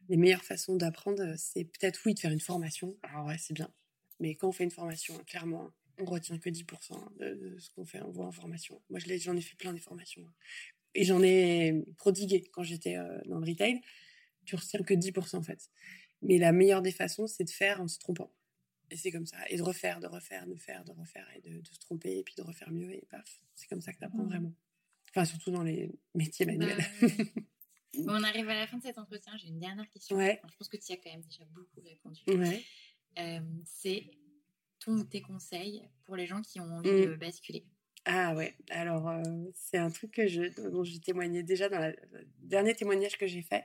les meilleures façons d'apprendre, c'est peut-être oui de faire une formation. Alors ouais, c'est bien. Mais quand on fait une formation, clairement, on retient que 10% de, ce qu'on fait, on voit en formation. Moi, j'en ai fait plein des formations. Et j'en ai prodigué quand j'étais euh, dans le retail. Tu retiens que 10% en fait. Mais la meilleure des façons, c'est de faire en se trompant. Et c'est comme ça. Et de refaire, de refaire, de faire, de refaire, et de, se tromper, et puis de refaire mieux, et paf. C'est comme ça que tu apprends mmh. vraiment. Enfin, surtout dans les métiers manuels. Bah, [LAUGHS]
on arrive à la fin de cet entretien. J'ai une dernière question. je pense que tu y as quand même déjà beaucoup répondu. Euh, c'est ton tes conseils pour les gens qui ont envie de mm. basculer?
Ah ouais, alors euh, c'est un truc que je, dont je témoignais déjà dans le dernier témoignage que j'ai fait.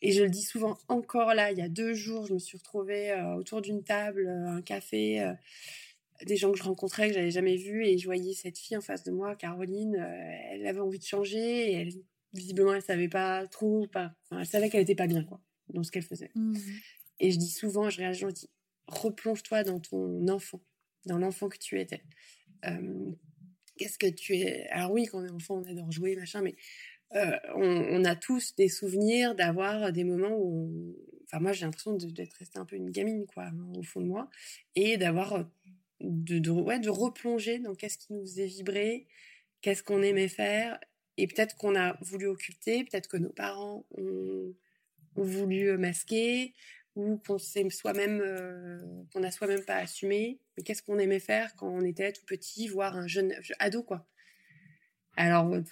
Et je le dis souvent encore là, il y a deux jours, je me suis retrouvée euh, autour d'une table, un café, des gens que je rencontrais que j'avais jamais vus et je voyais cette fille en face de moi, Caroline, elle avait envie de changer et elle visiblement, elle savait pas trop, pas, enfin, elle savait qu'elle était pas bien, quoi, dans ce qu'elle faisait.
Mmh.
Et je dis souvent, je réagis, je dis, replonge-toi dans ton enfant, dans l'enfant que tu étais. Euh, Qu'est-ce que tu es? Alors oui, quand on est enfant, on adore jouer, machin, mais euh, on, on a tous des souvenirs d'avoir des moments où, on- enfin moi j'ai l'impression d'être restée un peu une gamine, quoi, hein, au fond de moi, et d'avoir euh, de, de, ouais, de replonger dans qu'est-ce qui nous faisait vibrer, qu'est-ce qu'on aimait faire, et peut-être qu'on a voulu occulter, peut-être que nos parents ont, ont voulu euh, masquer, ou qu'on s'est soi-même, euh, qu'on a soi-même pas assumé. Mais qu'est-ce qu'on aimait faire quand on était tout petit, voire un jeune ado, quoi. Alors, euh,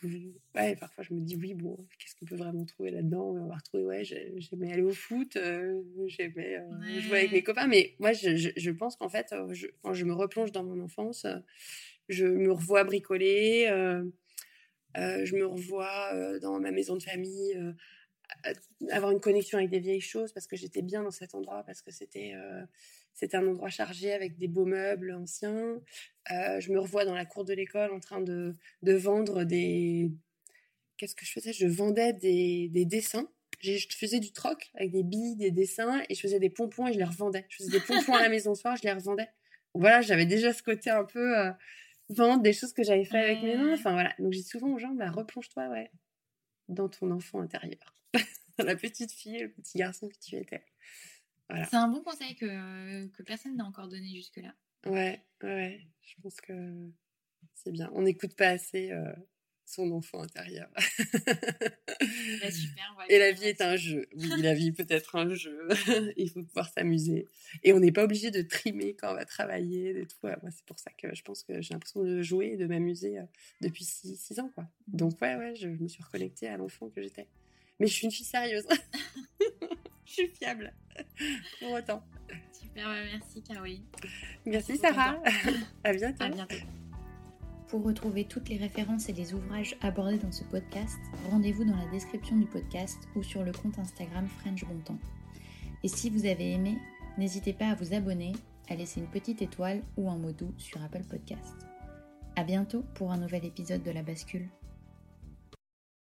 ouais, parfois je me dis, oui, bon, qu'est-ce qu'on peut vraiment trouver là-dedans? On va retrouver, ouais, j'ai- j'aimais aller au foot, euh, j'aimais euh,
Ouais.
jouer avec mes copains, mais moi, je, je, je pense qu'en fait, je- quand je me replonge dans mon enfance, je me revois bricoler, euh, je me revois euh, dans ma maison de famille, euh, avoir une connexion avec des vieilles choses parce que j'étais bien dans cet endroit, parce que c'était euh, c'était un endroit chargé avec des beaux meubles anciens. Euh, je me revois dans la cour de l'école en train de, de vendre des... Qu'est-ce que je faisais? Je vendais des, des dessins. Je faisais du troc avec des billes, des dessins, et je faisais des pompons et je les revendais. Je faisais des pompons à la [LAUGHS] maison soir, je les revendais. Voilà, j'avais déjà ce côté un peu euh, vendre des choses que j'avais fait avec mes mains. Enfin voilà, donc j'ai souvent aux gens, bah, replonge-toi, ouais, dans ton enfant intérieur. [LAUGHS] Dans la petite fille, le petit garçon que tu étais. Voilà.
C'est un bon conseil que, que personne n'a encore donné jusque-là.
Ouais, ouais, ouais, je pense que c'est bien. On n'écoute pas assez euh, son enfant intérieur. [LAUGHS]
Bah, super,
Et [LAUGHS] la vie est un jeu. Oui, la vie peut être un jeu. Il faut pouvoir s'amuser. Et on n'est pas obligé de trimer quand on va travailler. De tout. Ouais, moi, c'est pour ça que je pense que j'ai l'impression de jouer et de m'amuser euh, depuis 6 ans. Quoi. Donc, ouais, ouais, je me suis reconnectée à l'enfant que j'étais. Mais je suis une fille sérieuse. [LAUGHS] je suis fiable. Pour autant.
Super, ouais, merci Caroline.
Merci, Sarah. à bientôt.
À bientôt. Pour retrouver toutes les références et les ouvrages abordés dans ce podcast, rendez-vous dans la description du podcast ou sur le compte Instagram French Bontemps. Et si vous avez aimé, n'hésitez pas à vous abonner, à laisser une petite étoile ou un mot doux sur Apple Podcast. À bientôt pour un nouvel épisode de La Bascule.